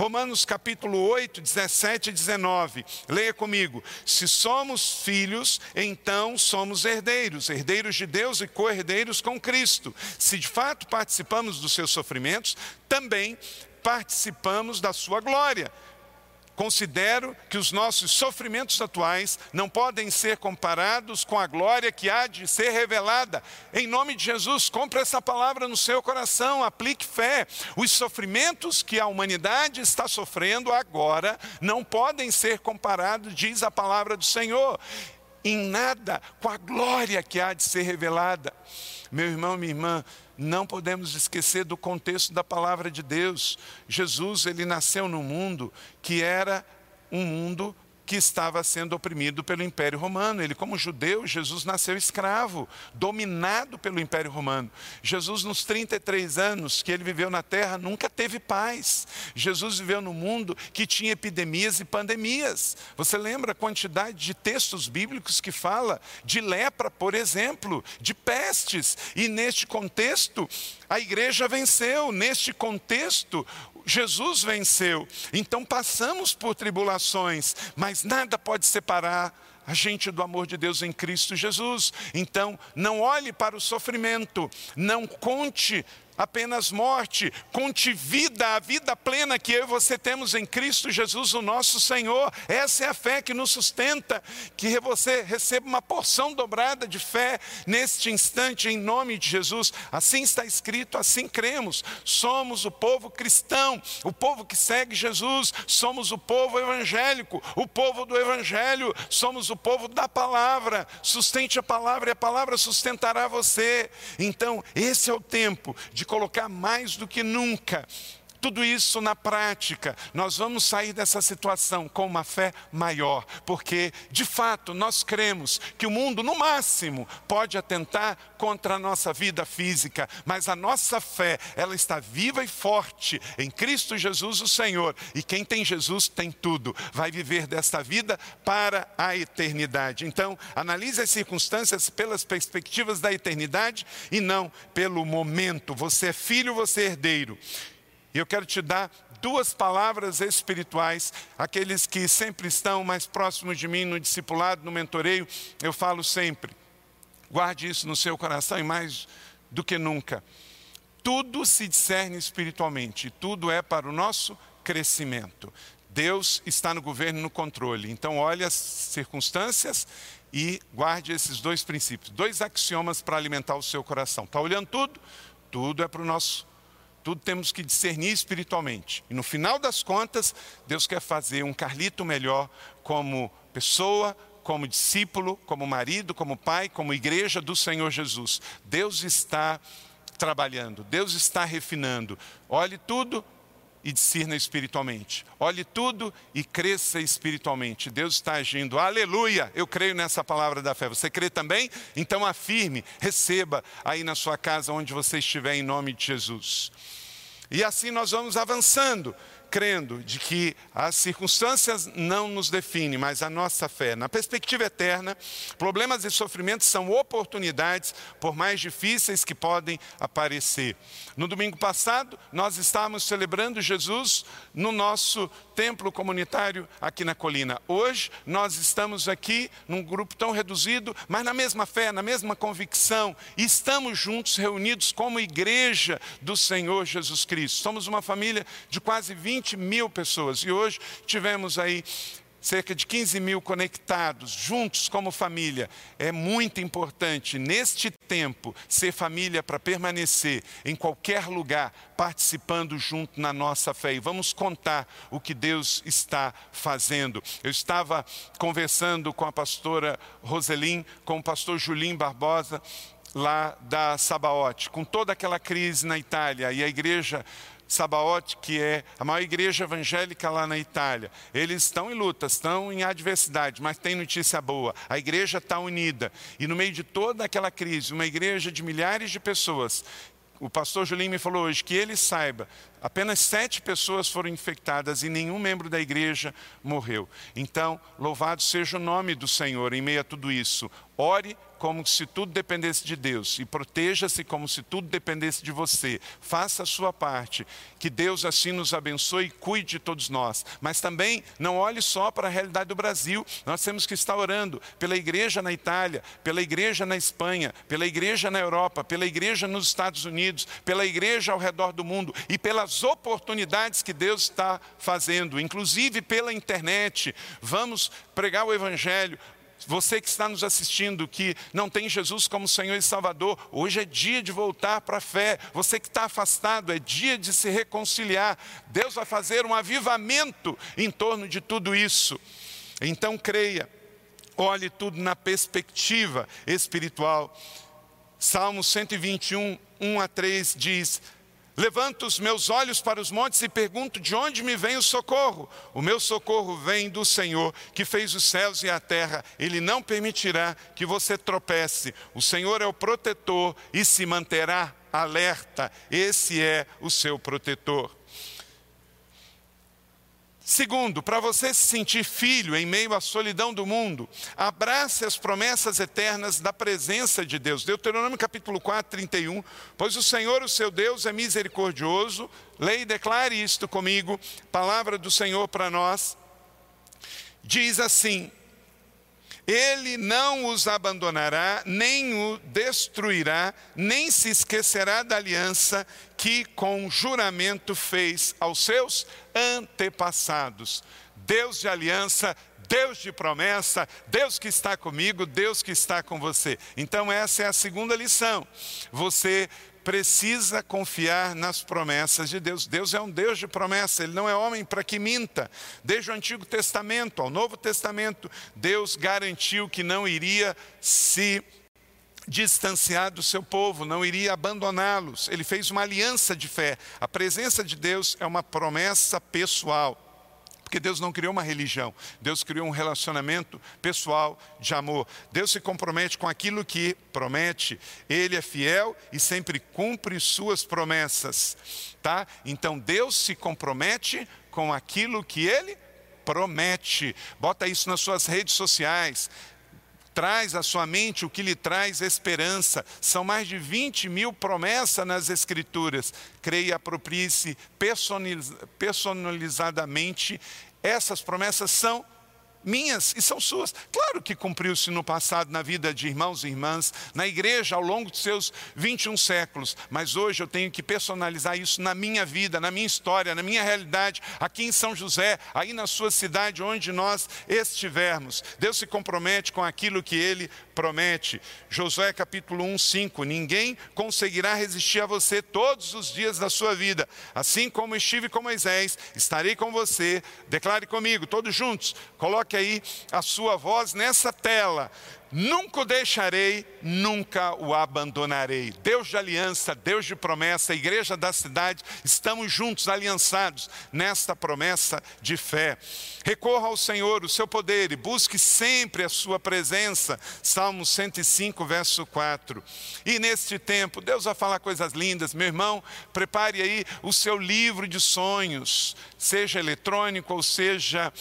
[SPEAKER 4] Romanos capítulo 8, 17 e 19. Leia comigo. Se somos filhos, então somos herdeiros, herdeiros de Deus e co-herdeiros com Cristo. Se de fato participamos dos seus sofrimentos, também participamos da sua glória Considero que os nossos sofrimentos atuais não podem ser comparados com a glória que há de ser revelada. Em nome de Jesus, compre essa palavra no seu coração, aplique fé. Os sofrimentos que a humanidade está sofrendo agora não podem ser comparados, diz a palavra do Senhor, em nada com a glória que há de ser revelada. Meu irmão, minha irmã, não podemos esquecer do contexto da palavra de Deus. Jesus, ele nasceu no mundo que era um mundo que estava sendo oprimido pelo Império Romano. Ele, como judeu, Jesus nasceu escravo, dominado pelo Império Romano. Jesus, nos 33 anos que ele viveu na terra, nunca teve paz. Jesus viveu no mundo que tinha epidemias e pandemias. Você lembra a quantidade de textos bíblicos que fala de lepra, por exemplo, de pestes. E neste contexto, a igreja venceu. Neste contexto, Jesus venceu. Então passamos por tribulações, mas nada pode separar a gente do amor de Deus em Cristo Jesus. Então, não olhe para o sofrimento, não conte apenas morte, conte vida, a vida plena que eu e você temos em Cristo Jesus, o nosso Senhor. Essa é a fé que nos sustenta, que você receba uma porção dobrada de fé neste instante, em nome de Jesus. Assim está escrito, assim cremos. Somos o povo cristão, o povo que segue Jesus, somos o povo evangélico, o povo do Evangelho, somos o povo da palavra. Sustente a palavra e a palavra sustentará você. Então, esse é o tempo de colocar mais do que nunca tudo isso na prática, nós vamos sair dessa situação com uma fé maior, porque de fato nós cremos que o mundo, no máximo, pode atentar contra a nossa vida física, mas a nossa fé, ela está viva e forte em Cristo Jesus, o Senhor, e quem tem Jesus tem tudo, vai viver desta vida para a eternidade. Então, analise as circunstâncias pelas perspectivas da eternidade e não pelo momento. Você é filho, você é herdeiro. E eu quero te dar duas palavras espirituais, aqueles que sempre estão mais próximos de mim no discipulado, no mentoreio, eu falo sempre. Guarde isso no seu coração e mais do que nunca. Tudo se discerne espiritualmente, tudo é para o nosso crescimento. Deus está no governo, no controle. Então, olhe as circunstâncias e guarde esses dois princípios, dois axiomas para alimentar o seu coração. Está olhando tudo? Tudo é para o nosso. Tudo temos que discernir espiritualmente. E no final das contas, Deus quer fazer um Carlito melhor como pessoa, como discípulo, como marido, como pai, como igreja do Senhor Jesus. Deus está trabalhando, Deus está refinando. Olhe tudo e discirna espiritualmente. Olhe tudo e cresça espiritualmente. Deus está agindo. Aleluia! Eu creio nessa palavra da fé. Você crê também? Então afirme, receba aí na sua casa, onde você estiver, em nome de Jesus. E assim nós vamos avançando crendo de que as circunstâncias não nos definem, mas a nossa fé. Na perspectiva eterna, problemas e sofrimentos são oportunidades, por mais difíceis que podem aparecer. No domingo passado, nós estávamos celebrando Jesus no nosso templo comunitário aqui na colina. Hoje, nós estamos aqui num grupo tão reduzido, mas na mesma fé, na mesma convicção, estamos juntos, reunidos como igreja do Senhor Jesus Cristo. Somos uma família de quase 20 mil pessoas e hoje tivemos aí cerca de 15 mil conectados, juntos como família. É muito importante, neste tempo, ser família para permanecer em qualquer lugar, participando junto na nossa fé. E vamos contar o que Deus está fazendo. Eu estava conversando com a pastora Roselim, com o pastor Julim Barbosa, lá da Sabaote, com toda aquela crise na Itália, e a igreja Sabaote, que é a maior igreja evangélica lá na Itália. Eles estão em luta, estão em adversidade, mas tem notícia boa. A igreja está unida. E no meio de toda aquela crise, uma igreja de milhares de pessoas o pastor Julinho me falou hoje que ele saiba, apenas sete pessoas foram infectadas e nenhum membro da igreja morreu. Então, louvado seja o nome do Senhor em meio a tudo isso. Ore como se tudo dependesse de Deus e proteja-se como se tudo dependesse de você. Faça a sua parte. Que Deus assim nos abençoe e cuide de todos nós. Mas também não olhe só para a realidade do Brasil. Nós temos que estar orando pela igreja na Itália, pela igreja na Espanha, pela igreja na Europa, pela igreja nos Estados Unidos, pela igreja ao redor do mundo e pelas oportunidades que Deus está fazendo, inclusive pela internet. Vamos pregar o evangelho, você que está nos assistindo, que não tem Jesus como Senhor e Salvador, hoje é dia de voltar para a fé. Você que está afastado, é dia de se reconciliar. Deus vai fazer um avivamento em torno de tudo isso. Então creia, olhe tudo na perspectiva espiritual. Salmo 121, 1 a 3 diz: Levanto os meus olhos para os montes e pergunto de onde me vem o socorro. O meu socorro vem do Senhor, que fez os céus e a terra. Ele não permitirá que você tropece. O Senhor é o protetor e se manterá alerta. Esse é o seu protetor. Segundo, para você se sentir filho em meio à solidão do mundo, abrace as promessas eternas da presença de Deus. Deuteronômio capítulo 4, 31. Pois o Senhor, o seu Deus, é misericordioso. Leia e declare isto comigo. Palavra do Senhor para nós. Diz assim: ele não os abandonará, nem o destruirá, nem se esquecerá da aliança que com juramento fez aos seus antepassados. Deus de aliança, Deus de promessa, Deus que está comigo, Deus que está com você. Então, essa é a segunda lição. Você precisa confiar nas promessas de Deus. Deus é um Deus de promessa, Ele não é homem para que minta. Desde o Antigo Testamento ao Novo Testamento, Deus garantiu que não iria se distanciar do seu povo, não iria abandoná-los. Ele fez uma aliança de fé. A presença de Deus é uma promessa pessoal. Porque Deus não criou uma religião, Deus criou um relacionamento pessoal de amor. Deus se compromete com aquilo que promete, Ele é fiel e sempre cumpre suas promessas, tá? Então Deus se compromete com aquilo que Ele promete. Bota isso nas suas redes sociais. Traz à sua mente o que lhe traz esperança. São mais de 20 mil promessas nas Escrituras. Creia, aproprie-se personalizadamente. Essas promessas são minhas e são suas. Claro que cumpriu-se no passado na vida de irmãos e irmãs, na igreja ao longo de seus 21 séculos, mas hoje eu tenho que personalizar isso na minha vida, na minha história, na minha realidade, aqui em São José, aí na sua cidade, onde nós estivermos. Deus se compromete com aquilo que ele promete. Josué capítulo 1, 5: Ninguém conseguirá resistir a você todos os dias da sua vida, assim como estive com Moisés, estarei com você. Declare comigo, todos juntos, coloque aí a sua voz nessa tela. Nunca o deixarei, nunca o abandonarei. Deus de aliança, Deus de promessa, igreja da cidade, estamos juntos, aliançados nesta promessa de fé. Recorra ao Senhor, o seu poder, e busque sempre a sua presença. Salmo 105, verso 4. E neste tempo, Deus vai falar coisas lindas. Meu irmão, prepare aí o seu livro de sonhos, seja eletrônico ou seja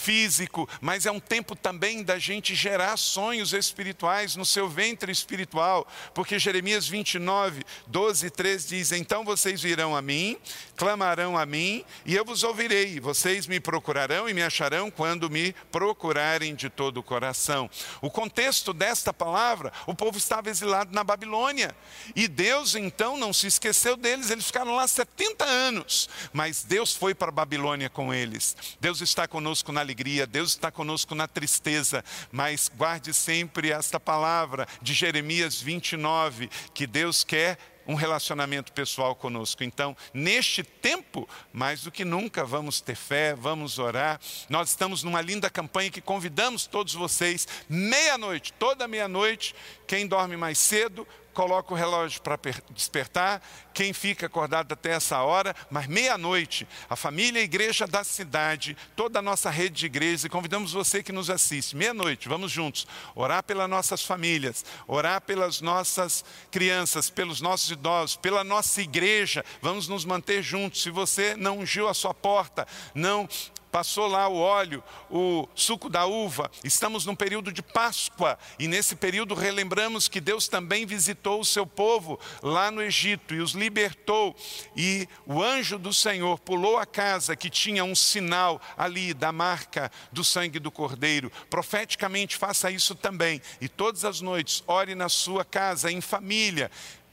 [SPEAKER 4] físico, mas é um tempo também da gente gerar sonhos espirituais no seu ventre espiritual, porque Jeremias 29, 12 e 13 diz: Então vocês virão a mim, clamarão a mim, e eu vos ouvirei, vocês me procurarão e me acharão quando me procurarem de todo o coração. O contexto desta palavra, o povo estava exilado na Babilônia, e Deus então não se esqueceu deles, eles ficaram lá 70 anos, mas Deus foi para a Babilônia com eles. Deus está conosco na alegria, Deus está conosco na tristeza, mas guarde sempre esta palavra de Jeremias 29, que Deus quer um relacionamento pessoal conosco. Então, neste tempo, mais do que nunca, vamos ter fé, vamos orar. Nós estamos numa linda campanha que convidamos todos vocês, meia-noite, toda meia-noite, quem dorme mais cedo, coloca o relógio para despertar, quem fica acordado até essa hora, mas meia-noite, a família, a igreja da cidade, toda a nossa rede de igrejas, e convidamos você que nos assiste, meia-noite, vamos juntos, orar pelas nossas famílias, orar pelas nossas crianças, pelos nossos idosos, pela nossa igreja, vamos nos manter juntos. Se você não ungiu a sua porta, não passou lá o óleo, o suco da uva. Estamos num período de Páscoa e nesse período relembramos que Deus também visitou o seu povo lá no Egito e os libertou. E o anjo do Senhor pulou a casa que tinha um sinal ali da marca do sangue do Cordeiro. Profeticamente faça isso também e todas as noites ore na sua casa em família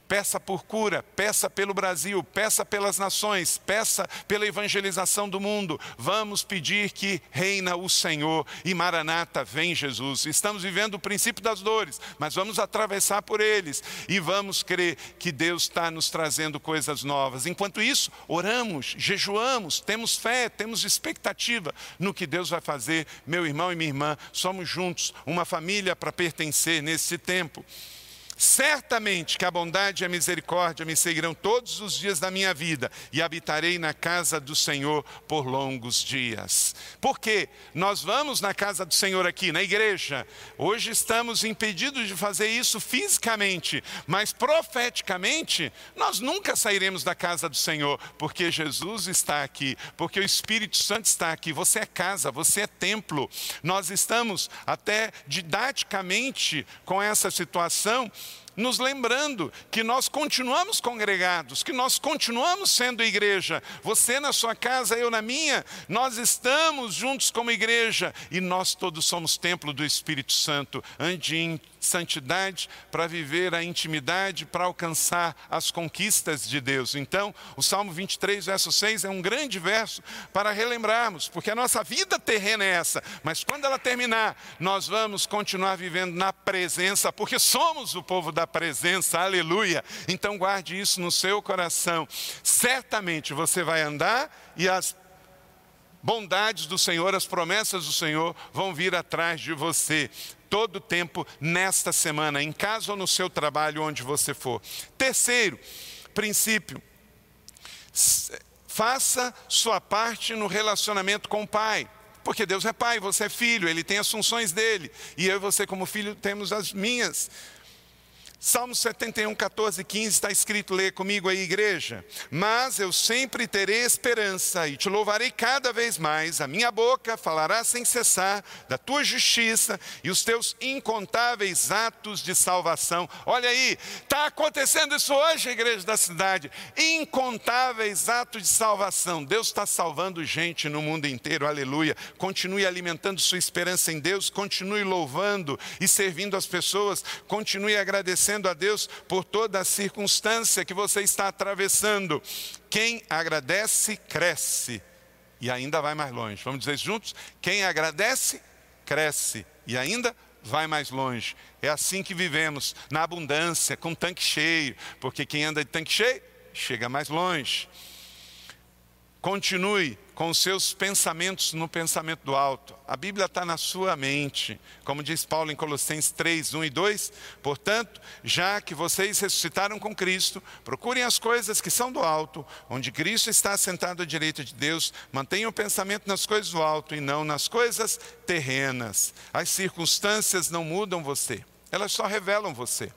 [SPEAKER 4] peça por cura, peça pelo Brasil, peça pelas nações, peça pela evangelização do mundo. Vamos pedir que reina o Senhor e Maranata, vem Jesus. Estamos vivendo o princípio das dores, mas vamos atravessar por eles e vamos crer que Deus está nos trazendo coisas novas. Enquanto isso, oramos, jejuamos, temos fé, temos expectativa no que Deus vai fazer. Meu irmão e minha irmã, somos juntos, uma família para pertencer nesse tempo. Certamente que a bondade e a misericórdia me seguirão todos os dias da minha vida e habitarei na casa do Senhor por longos dias. Porque nós vamos na casa do Senhor aqui, na igreja. Hoje estamos impedidos de fazer isso fisicamente, mas profeticamente nós nunca sairemos da casa do Senhor, porque Jesus está aqui, porque o Espírito Santo está aqui. Você é casa, você é templo. Nós estamos até didaticamente com essa situação nos lembrando que nós continuamos congregados, que nós continuamos sendo igreja. Você na sua casa, eu na minha, nós estamos juntos como igreja e nós todos somos templo do Espírito Santo. Ande em santidade para viver a intimidade, para alcançar as conquistas de Deus. Então, o Salmo 23, verso 6 é um grande verso para relembrarmos, porque a nossa vida terrena é essa, mas quando ela terminar, nós vamos continuar vivendo na presença, porque somos o povo da presença, aleluia. Então, guarde isso no seu coração. Certamente você vai andar e as bondades do Senhor, as promessas do Senhor vão vir atrás de você todo o tempo nesta semana, em casa ou no seu trabalho, onde você for. Terceiro princípio, faça sua parte no relacionamento com o Pai. Porque Deus é pai, você é filho, ele tem as funções dele, e eu e você, como filho, temos as minhas. Salmo 71, 14, 15 está escrito, lê comigo aí, igreja. Mas eu sempre terei esperança e te louvarei cada vez mais. A minha boca falará sem cessar da tua justiça e os teus incontáveis atos de salvação. Olha aí, está acontecendo isso hoje, igreja da cidade. Incontáveis atos de salvação. Deus está salvando gente no mundo inteiro, aleluia. Continue alimentando sua esperança em Deus, continue louvando e servindo as pessoas, continue agradecendo agradecendo a Deus por toda a circunstância que você está atravessando. Quem agradece, cresce. E ainda vai mais longe. Vamos dizer juntos? Quem agradece, cresce. E ainda vai mais longe. É assim que vivemos, na abundância, com tanque cheio. Porque quem anda de tanque cheio, chega mais longe. Continue com os seus pensamentos no pensamento do alto. A Bíblia está na sua mente, como diz Paulo em Colossenses 3, 1 e 2. Portanto, já que vocês ressuscitaram com Cristo, procurem as coisas que são do alto, onde Cristo está sentado à direita de Deus. Mantenham o pensamento nas coisas do alto e não nas coisas terrenas. As circunstâncias não mudam você, elas só revelam você.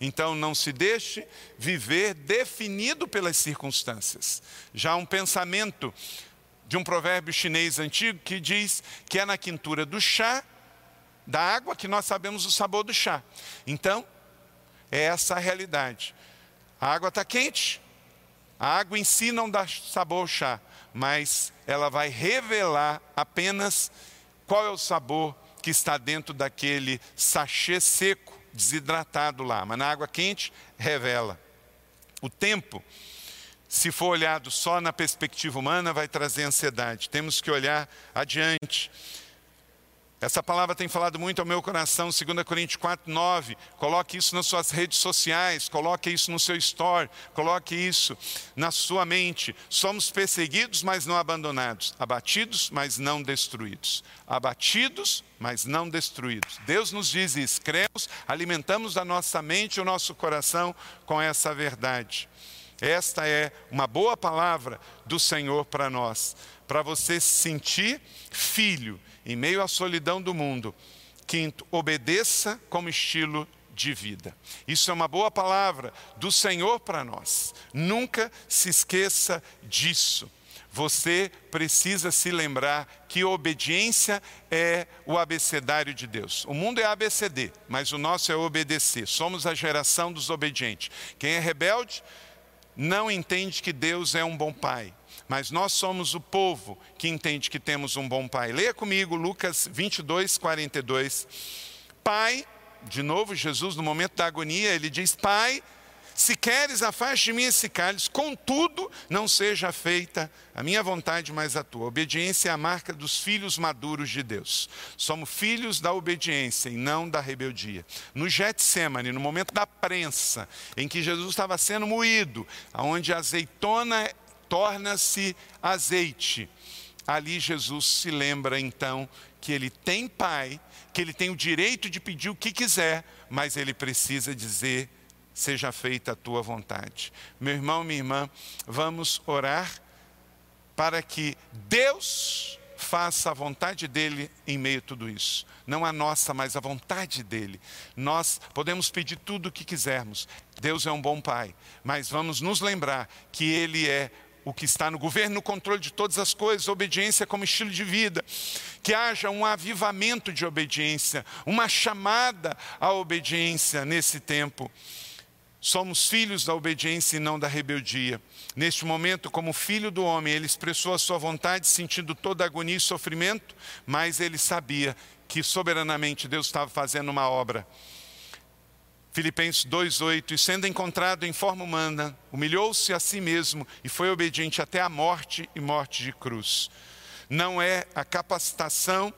[SPEAKER 4] Então não se deixe viver definido pelas circunstâncias. Já um pensamento de um provérbio chinês antigo que diz que é na quintura do chá, da água, que nós sabemos o sabor do chá. Então, é essa a realidade. A água está quente, a água em si não dá sabor ao chá, mas ela vai revelar apenas qual é o sabor que está dentro daquele sachê seco desidratado lá, mas na água quente revela. O tempo, se for olhado só na perspectiva humana, vai trazer ansiedade. Temos que olhar adiante. Essa palavra tem falado muito ao meu coração, 2 Coríntios 4, 9. Coloque isso nas suas redes sociais, coloque isso no seu store, coloque isso na sua mente. Somos perseguidos, mas não abandonados, abatidos, mas não destruídos. Abatidos, mas não destruídos. Deus nos diz isso, cremos, alimentamos a nossa mente e o nosso coração com essa verdade. Esta é uma boa palavra do Senhor para nós, para você se sentir filho em meio à solidão do mundo. Quinto, obedeça como estilo de vida. Isso é uma boa palavra do Senhor para nós. Nunca se esqueça disso. Você precisa se lembrar que obediência é o abecedário de Deus. O mundo é ABCD, mas o nosso é obedecer. Somos a geração dos obedientes. Quem é rebelde não entende que Deus é um bom pai mas nós somos o povo que entende que temos um bom pai. Leia comigo Lucas 22, 42. Pai, de novo, Jesus, no momento da agonia, ele diz: Pai, se queres, afaste de mim esse cálice, contudo, não seja feita a minha vontade, mas a tua. Obediência é a marca dos filhos maduros de Deus. Somos filhos da obediência e não da rebeldia. No Getsemane, no momento da prensa, em que Jesus estava sendo moído, onde a azeitona torna-se azeite. Ali Jesus se lembra então que ele tem pai, que ele tem o direito de pedir o que quiser, mas ele precisa dizer: seja feita a tua vontade. Meu irmão, minha irmã, vamos orar para que Deus faça a vontade dele em meio a tudo isso. Não a nossa, mas a vontade dele. Nós podemos pedir tudo o que quisermos. Deus é um bom pai, mas vamos nos lembrar que ele é o que está no governo, no controle de todas as coisas, obediência como estilo de vida, que haja um avivamento de obediência, uma chamada à obediência nesse tempo. Somos filhos da obediência e não da rebeldia. Neste momento, como filho do homem, ele expressou a sua vontade, sentindo toda agonia e sofrimento, mas ele sabia que soberanamente Deus estava fazendo uma obra Filipenses 2,8: E sendo encontrado em forma humana, humilhou-se a si mesmo e foi obediente até a morte e morte de cruz. Não é a capacitação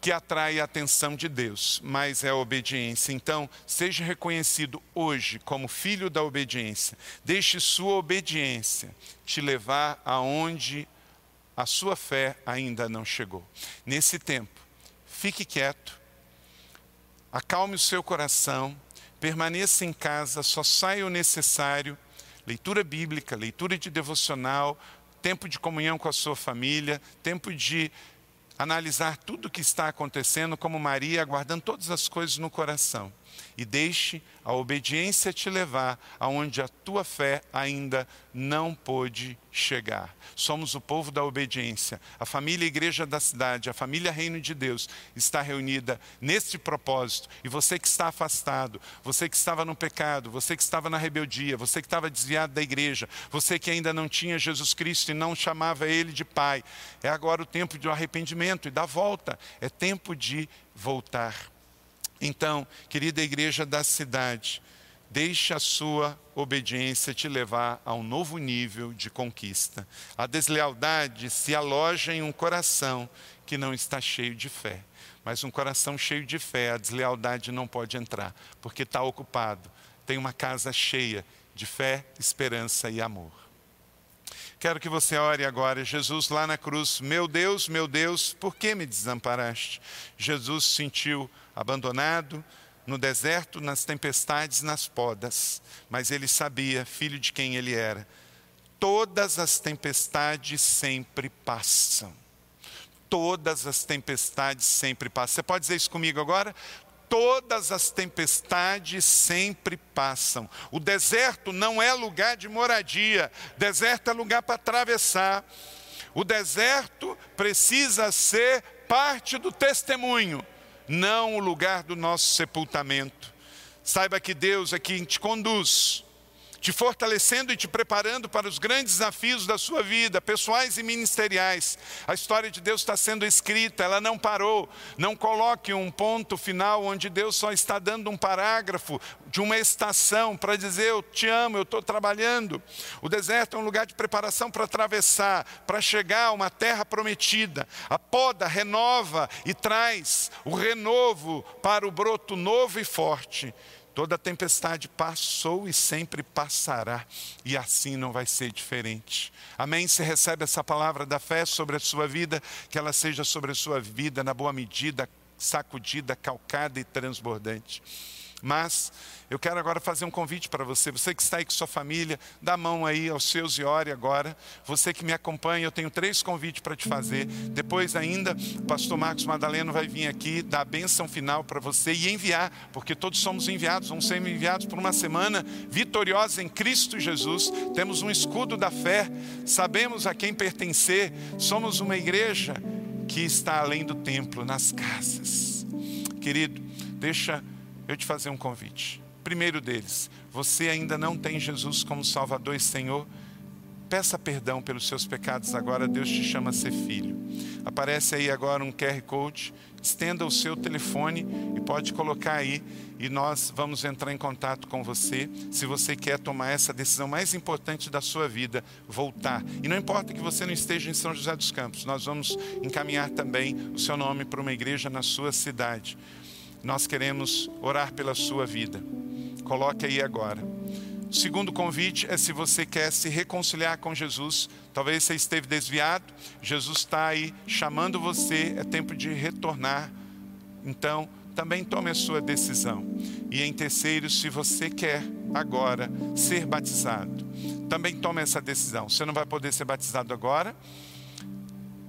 [SPEAKER 4] que atrai a atenção de Deus, mas é a obediência. Então, seja reconhecido hoje como filho da obediência. Deixe sua obediência te levar aonde a sua fé ainda não chegou. Nesse tempo, fique quieto, acalme o seu coração permaneça em casa, só saia o necessário, leitura bíblica, leitura de devocional, tempo de comunhão com a sua família, tempo de analisar tudo o que está acontecendo, como Maria, aguardando todas as coisas no coração. E deixe a obediência te levar aonde a tua fé ainda não pôde chegar. Somos o povo da obediência. A família Igreja da Cidade, a família Reino de Deus está reunida neste propósito. E você que está afastado, você que estava no pecado, você que estava na rebeldia, você que estava desviado da igreja, você que ainda não tinha Jesus Cristo e não chamava ele de Pai, é agora o tempo do arrependimento e da volta. É tempo de voltar. Então, querida igreja da cidade, deixe a sua obediência te levar a um novo nível de conquista. A deslealdade se aloja em um coração que não está cheio de fé. Mas um coração cheio de fé, a deslealdade não pode entrar, porque está ocupado. Tem uma casa cheia de fé, esperança e amor. Quero que você ore agora, Jesus lá na cruz, meu Deus, meu Deus, por que me desamparaste? Jesus sentiu abandonado no deserto, nas tempestades, nas podas, mas ele sabia, filho de quem ele era. Todas as tempestades sempre passam. Todas as tempestades sempre passam. Você pode dizer isso comigo agora? todas as tempestades sempre passam. O deserto não é lugar de moradia, deserto é lugar para atravessar. O deserto precisa ser parte do testemunho, não o lugar do nosso sepultamento. Saiba que Deus é quem te conduz te fortalecendo e te preparando para os grandes desafios da sua vida, pessoais e ministeriais. A história de Deus está sendo escrita, ela não parou. Não coloque um ponto final onde Deus só está dando um parágrafo de uma estação para dizer: Eu te amo, eu estou trabalhando. O deserto é um lugar de preparação para atravessar, para chegar a uma terra prometida. A poda renova e traz o renovo para o broto novo e forte. Toda tempestade passou e sempre passará, e assim não vai ser diferente. Amém? Você recebe essa palavra da fé sobre a sua vida, que ela seja sobre a sua vida na boa medida, sacudida, calcada e transbordante. Mas eu quero agora fazer um convite para você. Você que está aí com sua família, dá a mão aí aos seus e ore agora. Você que me acompanha, eu tenho três convites para te fazer. Depois ainda, o pastor Marcos Madaleno vai vir aqui dar a bênção final para você e enviar, porque todos somos enviados, vamos ser enviados por uma semana vitoriosa em Cristo Jesus. Temos um escudo da fé, sabemos a quem pertencer. Somos uma igreja que está além do templo, nas casas. Querido, deixa eu te fazer um convite. Primeiro deles, você ainda não tem Jesus como Salvador e Senhor? Peça perdão pelos seus pecados agora, Deus te chama a ser filho. Aparece aí agora um QR Code, estenda o seu telefone e pode colocar aí e nós vamos entrar em contato com você se você quer tomar essa decisão mais importante da sua vida, voltar. E não importa que você não esteja em São José dos Campos, nós vamos encaminhar também o seu nome para uma igreja na sua cidade. Nós queremos orar pela sua vida. Coloque aí agora. O segundo convite é se você quer se reconciliar com Jesus. Talvez você esteve desviado, Jesus está aí chamando você, é tempo de retornar. Então, também tome a sua decisão. E em terceiro, se você quer agora ser batizado, também tome essa decisão. Você não vai poder ser batizado agora.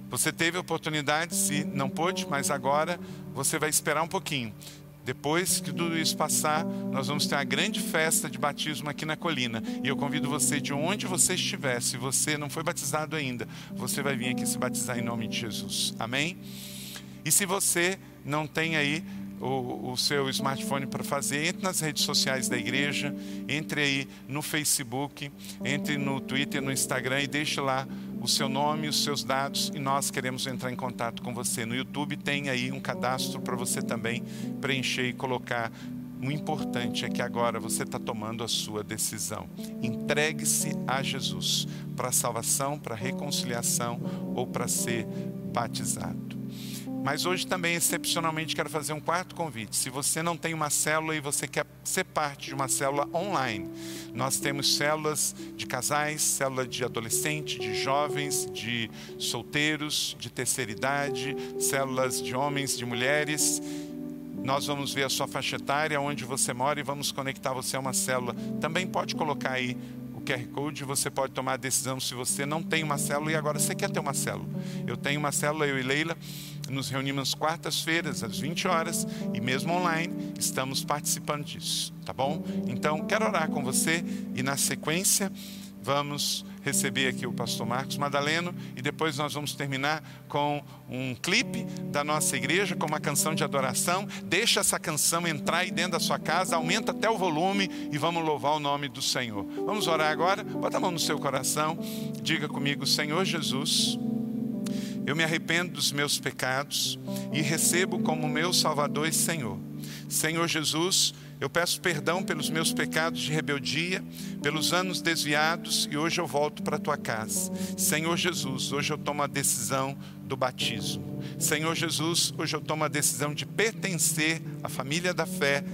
[SPEAKER 4] Você teve a oportunidade, se não pôde, mas agora você vai esperar um pouquinho. Depois que tudo isso passar, nós vamos ter uma grande festa de batismo aqui na colina. E eu convido você, de onde você estiver, se você não foi batizado ainda, você vai vir aqui se batizar em nome de Jesus. Amém? E se você não tem aí o, o, seu smartphone para fazer, entre nas redes sociais da igreja, entre aí no Facebook, entre no Twitter, no Instagram e deixe lá o seu nome, os seus dados e nós queremos entrar em contato com você. No YouTube tem aí um cadastro para você também preencher e colocar. O importante é que agora você está tomando a sua decisão. Entregue-se a Jesus para salvação, para reconciliação ou para ser batizado. Mas hoje também, excepcionalmente, quero fazer um quarto convite. Se você não tem uma célula e você quer ser parte de uma célula online, nós temos células de casais, célula de adolescentes, de jovens, de solteiros, de terceira idade, células de homens, de mulheres. Nós vamos ver a sua faixa etária, onde você mora e vamos conectar você a uma célula. Também pode colocar aí QR Code, você pode tomar a decisão se você não tem uma célula e agora você quer ter uma célula. Eu tenho uma célula, eu e Leila, nos reunimos quartas-feiras, às 20 horas, e mesmo online, estamos participando disso, tá bom? Então, quero orar com você e na sequência, vamos receber aqui o pastor Marcos Madaleno e depois nós vamos terminar com um clipe da nossa igreja, com uma canção de adoração. Deixa essa canção entrar aí dentro da sua casa, aumenta até o volume e vamos louvar o nome do Senhor. Vamos orar agora? Bota a mão no seu coração, diga comigo, Senhor Jesus. Eu me arrependo dos meus pecados e recebo como meu Salvador e Senhor. Senhor Jesus, eu peço perdão pelos meus pecados de rebeldia, pelos anos desviados e hoje eu volto para a tua casa. Senhor Jesus, hoje eu tomo a decisão do batismo. Senhor Jesus, hoje eu tomo a decisão de pertencer à família da fé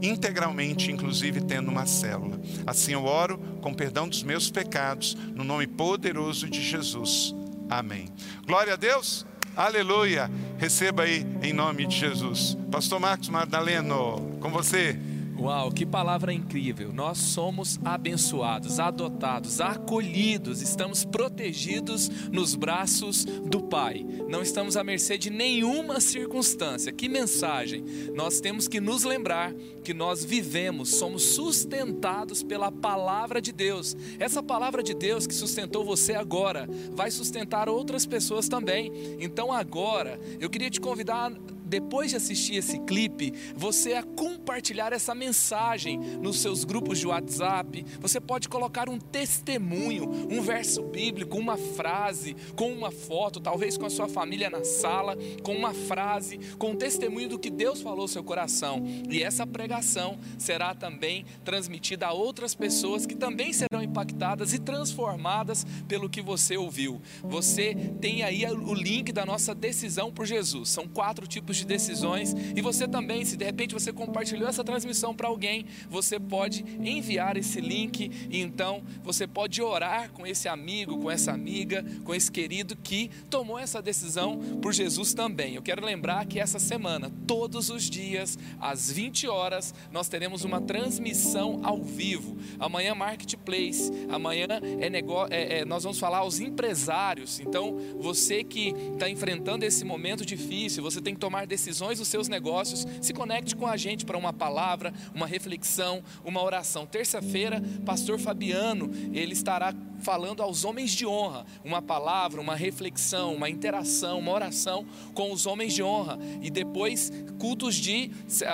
[SPEAKER 4] integralmente, inclusive tendo uma célula. Assim eu oro com perdão dos meus pecados, no nome poderoso de Jesus. Amém. Glória a Deus. Aleluia. Receba aí em nome de Jesus. Pastor Marcos Madaleno, com você.
[SPEAKER 6] Uau, que palavra incrível! Nós somos abençoados, adotados, acolhidos, estamos protegidos nos braços do Pai. Não estamos à mercê de nenhuma circunstância. Que mensagem! Nós temos que nos lembrar que nós vivemos, somos sustentados pela palavra de Deus. Essa palavra de Deus que sustentou você agora vai sustentar outras pessoas também. Então agora, eu queria te convidar depois de assistir esse clipe, você a compartilhar essa mensagem nos seus grupos de WhatsApp. Você pode colocar um testemunho, um verso bíblico, uma frase, com uma foto, talvez com a sua família na sala, com uma frase, com um testemunho do que Deus falou no seu coração. E essa pregação será também transmitida a outras pessoas que também serão impactadas e transformadas pelo que você ouviu. Você tem aí o link da nossa decisão por Jesus. São quatro tipos de decisões. E você também, se de repente você compartilhou essa transmissão para alguém, você pode enviar esse link e então você pode orar com esse amigo, com essa amiga, com esse querido que tomou essa decisão por Jesus também. Eu quero lembrar que essa semana, todos os dias, às 20 horas, nós teremos uma transmissão ao vivo. Amanhã Marketplace, amanhã é negócio, é, é, nós vamos falar aos empresários. Então, você que está enfrentando esse momento difícil, você tem que tomar decisões seus negócios, se conecte com a gente para uma palavra, uma reflexão, uma oração. Terça-feira, pastor Fabiano, ele estará falando aos homens de honra, uma palavra, uma reflexão, uma interação, uma oração com os homens de honra. E depois, cultos de.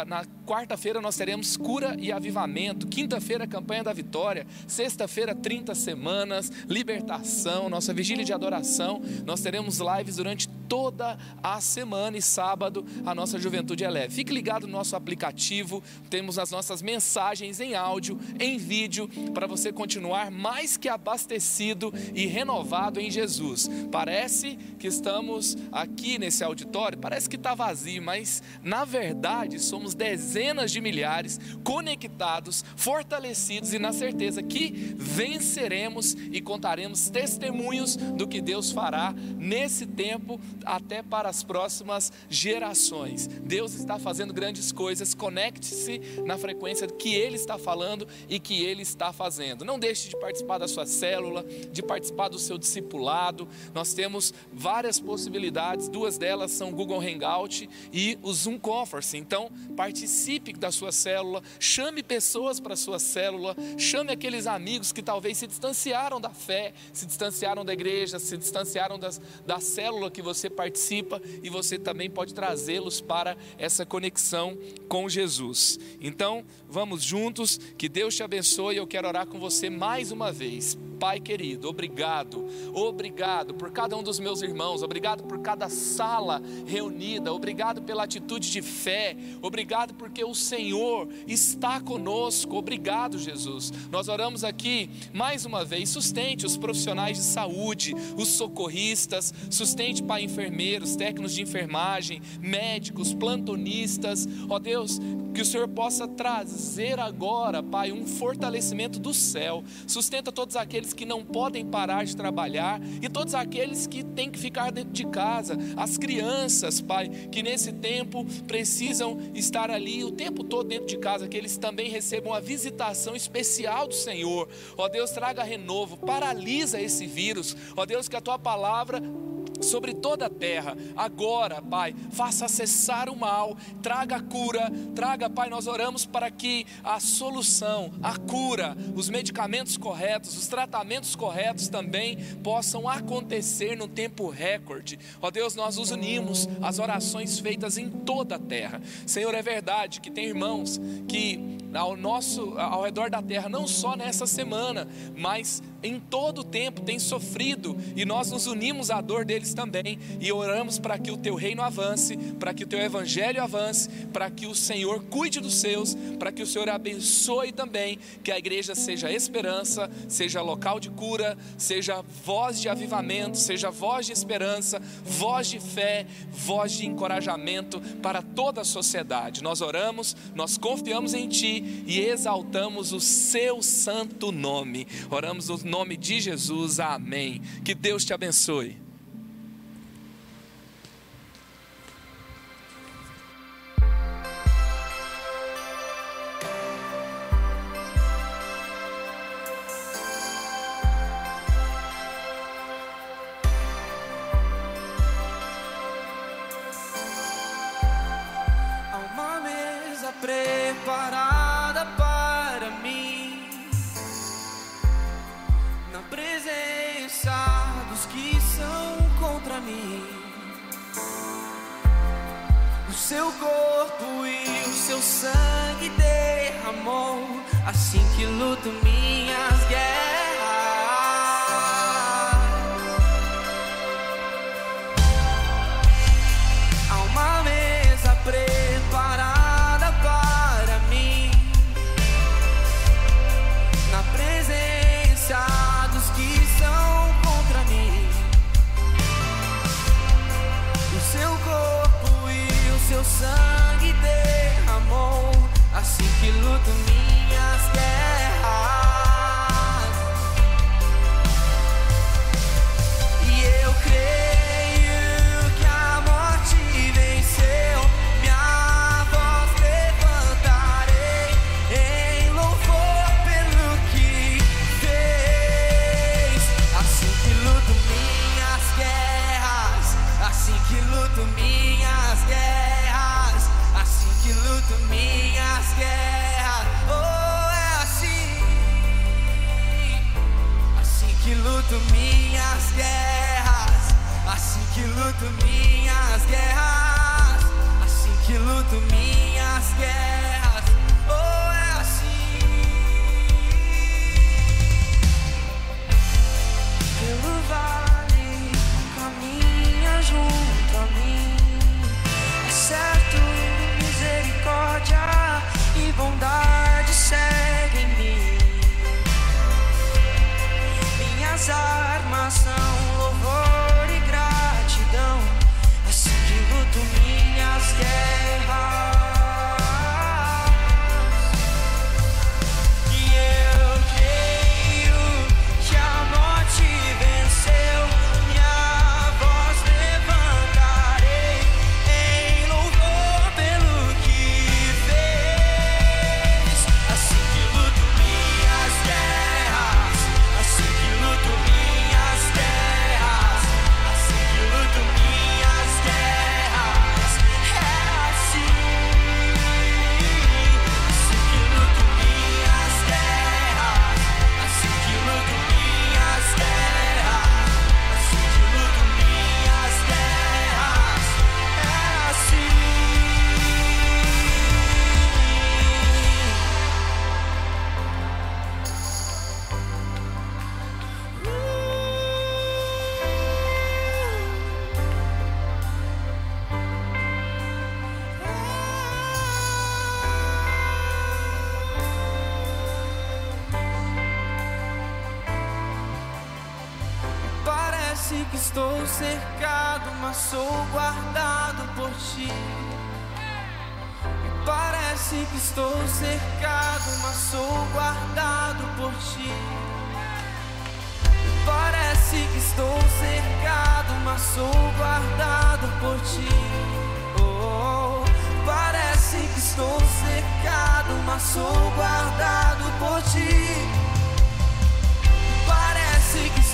[SPEAKER 6] Na quarta-feira nós teremos cura e avivamento. Quinta-feira, campanha da vitória. Sexta-feira, 30 semanas, libertação, nossa vigília de adoração. Nós teremos lives durante toda a semana e sábado a nossa juventude é leve. Fique ligado no nosso aplicativo, temos as nossas mensagens em áudio, em vídeo, para você continuar mais que abastecido e renovado em Jesus. Parece que estamos aqui nesse auditório, parece que está vazio, mas na verdade somos dezenas de milhares conectados, fortalecidos e na certeza que venceremos e contaremos testemunhos do que Deus fará nesse tempo até para as próximas gerações. Deus está fazendo grandes coisas, conecte-se na frequência que Ele está falando e que Ele está fazendo. Não deixe de participar da sua célula, de participar do seu discipulado. Nós temos várias possibilidades, duas delas são o Google Hangout e o Zoom Conference. Então, participe da sua célula, chame pessoas para a sua célula, chame aqueles amigos que talvez se distanciaram da fé, se distanciaram da igreja, se distanciaram das, da célula que você participa e você também pode trazê-los para essa conexão com Jesus. Então, vamos juntos, que Deus te abençoe. Eu quero orar com você mais uma vez. Pai querido, obrigado, obrigado por cada um dos meus irmãos, obrigado por cada sala reunida, obrigado pela atitude de fé, obrigado porque o Senhor está conosco, obrigado, Jesus. Nós oramos aqui mais uma vez, sustente os profissionais de saúde, os socorristas, sustente, Pai, enfermeiros, técnicos de enfermagem, médicos, plantonistas, ó Deus, que o Senhor possa trazer agora, Pai, um fortalecimento do céu, sustenta todos aqueles aqueles que não podem parar de trabalhar e todos aqueles que têm que ficar dentro de casa, as crianças, Pai, que nesse tempo precisam estar ali o tempo todo dentro de casa, que eles também recebam a visitação especial do Senhor. Ó Deus, traga renovo, paralisa esse vírus. Ó Deus, que a tua palavra sobre toda a terra. Agora, Pai, faça cessar o mal, traga a cura, traga, Pai, nós oramos para que a solução, a cura, os medicamentos corretos, os tratamentos corretos também possam acontecer no tempo recorde. Ó Deus, nós nos unimos às orações feitas em toda a terra. Senhor, é verdade que tem irmãos que ao nosso ao redor da terra, não só nessa semana, mas em todo o tempo tem sofrido e nós nos unimos à dor deles também e oramos para que o teu reino avance, para que o teu evangelho avance, para que o Senhor cuide dos seus, para que o Senhor abençoe também, que a igreja seja esperança, seja local de cura, seja voz de avivamento, seja voz de esperança, voz de fé, voz de encorajamento para toda a sociedade. Nós oramos, nós confiamos em ti e exaltamos o seu santo nome. Oramos no nome de Jesus. Amém. Que Deus te abençoe.
[SPEAKER 3] Preparada para mim, na presença dos que são contra mim. O seu corpo e o seu sangue derramou, assim que luto minhas guerras. Parece que estou cercado, mas sou guardado por ti. Me Parece que estou cercado, mas sou guardado por ti. Parece que estou cercado, mas sou guardado por ti. Oh, parece que estou cercado, mas sou guardado por ti.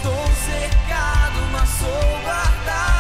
[SPEAKER 3] Estou cercado, mas sou guardado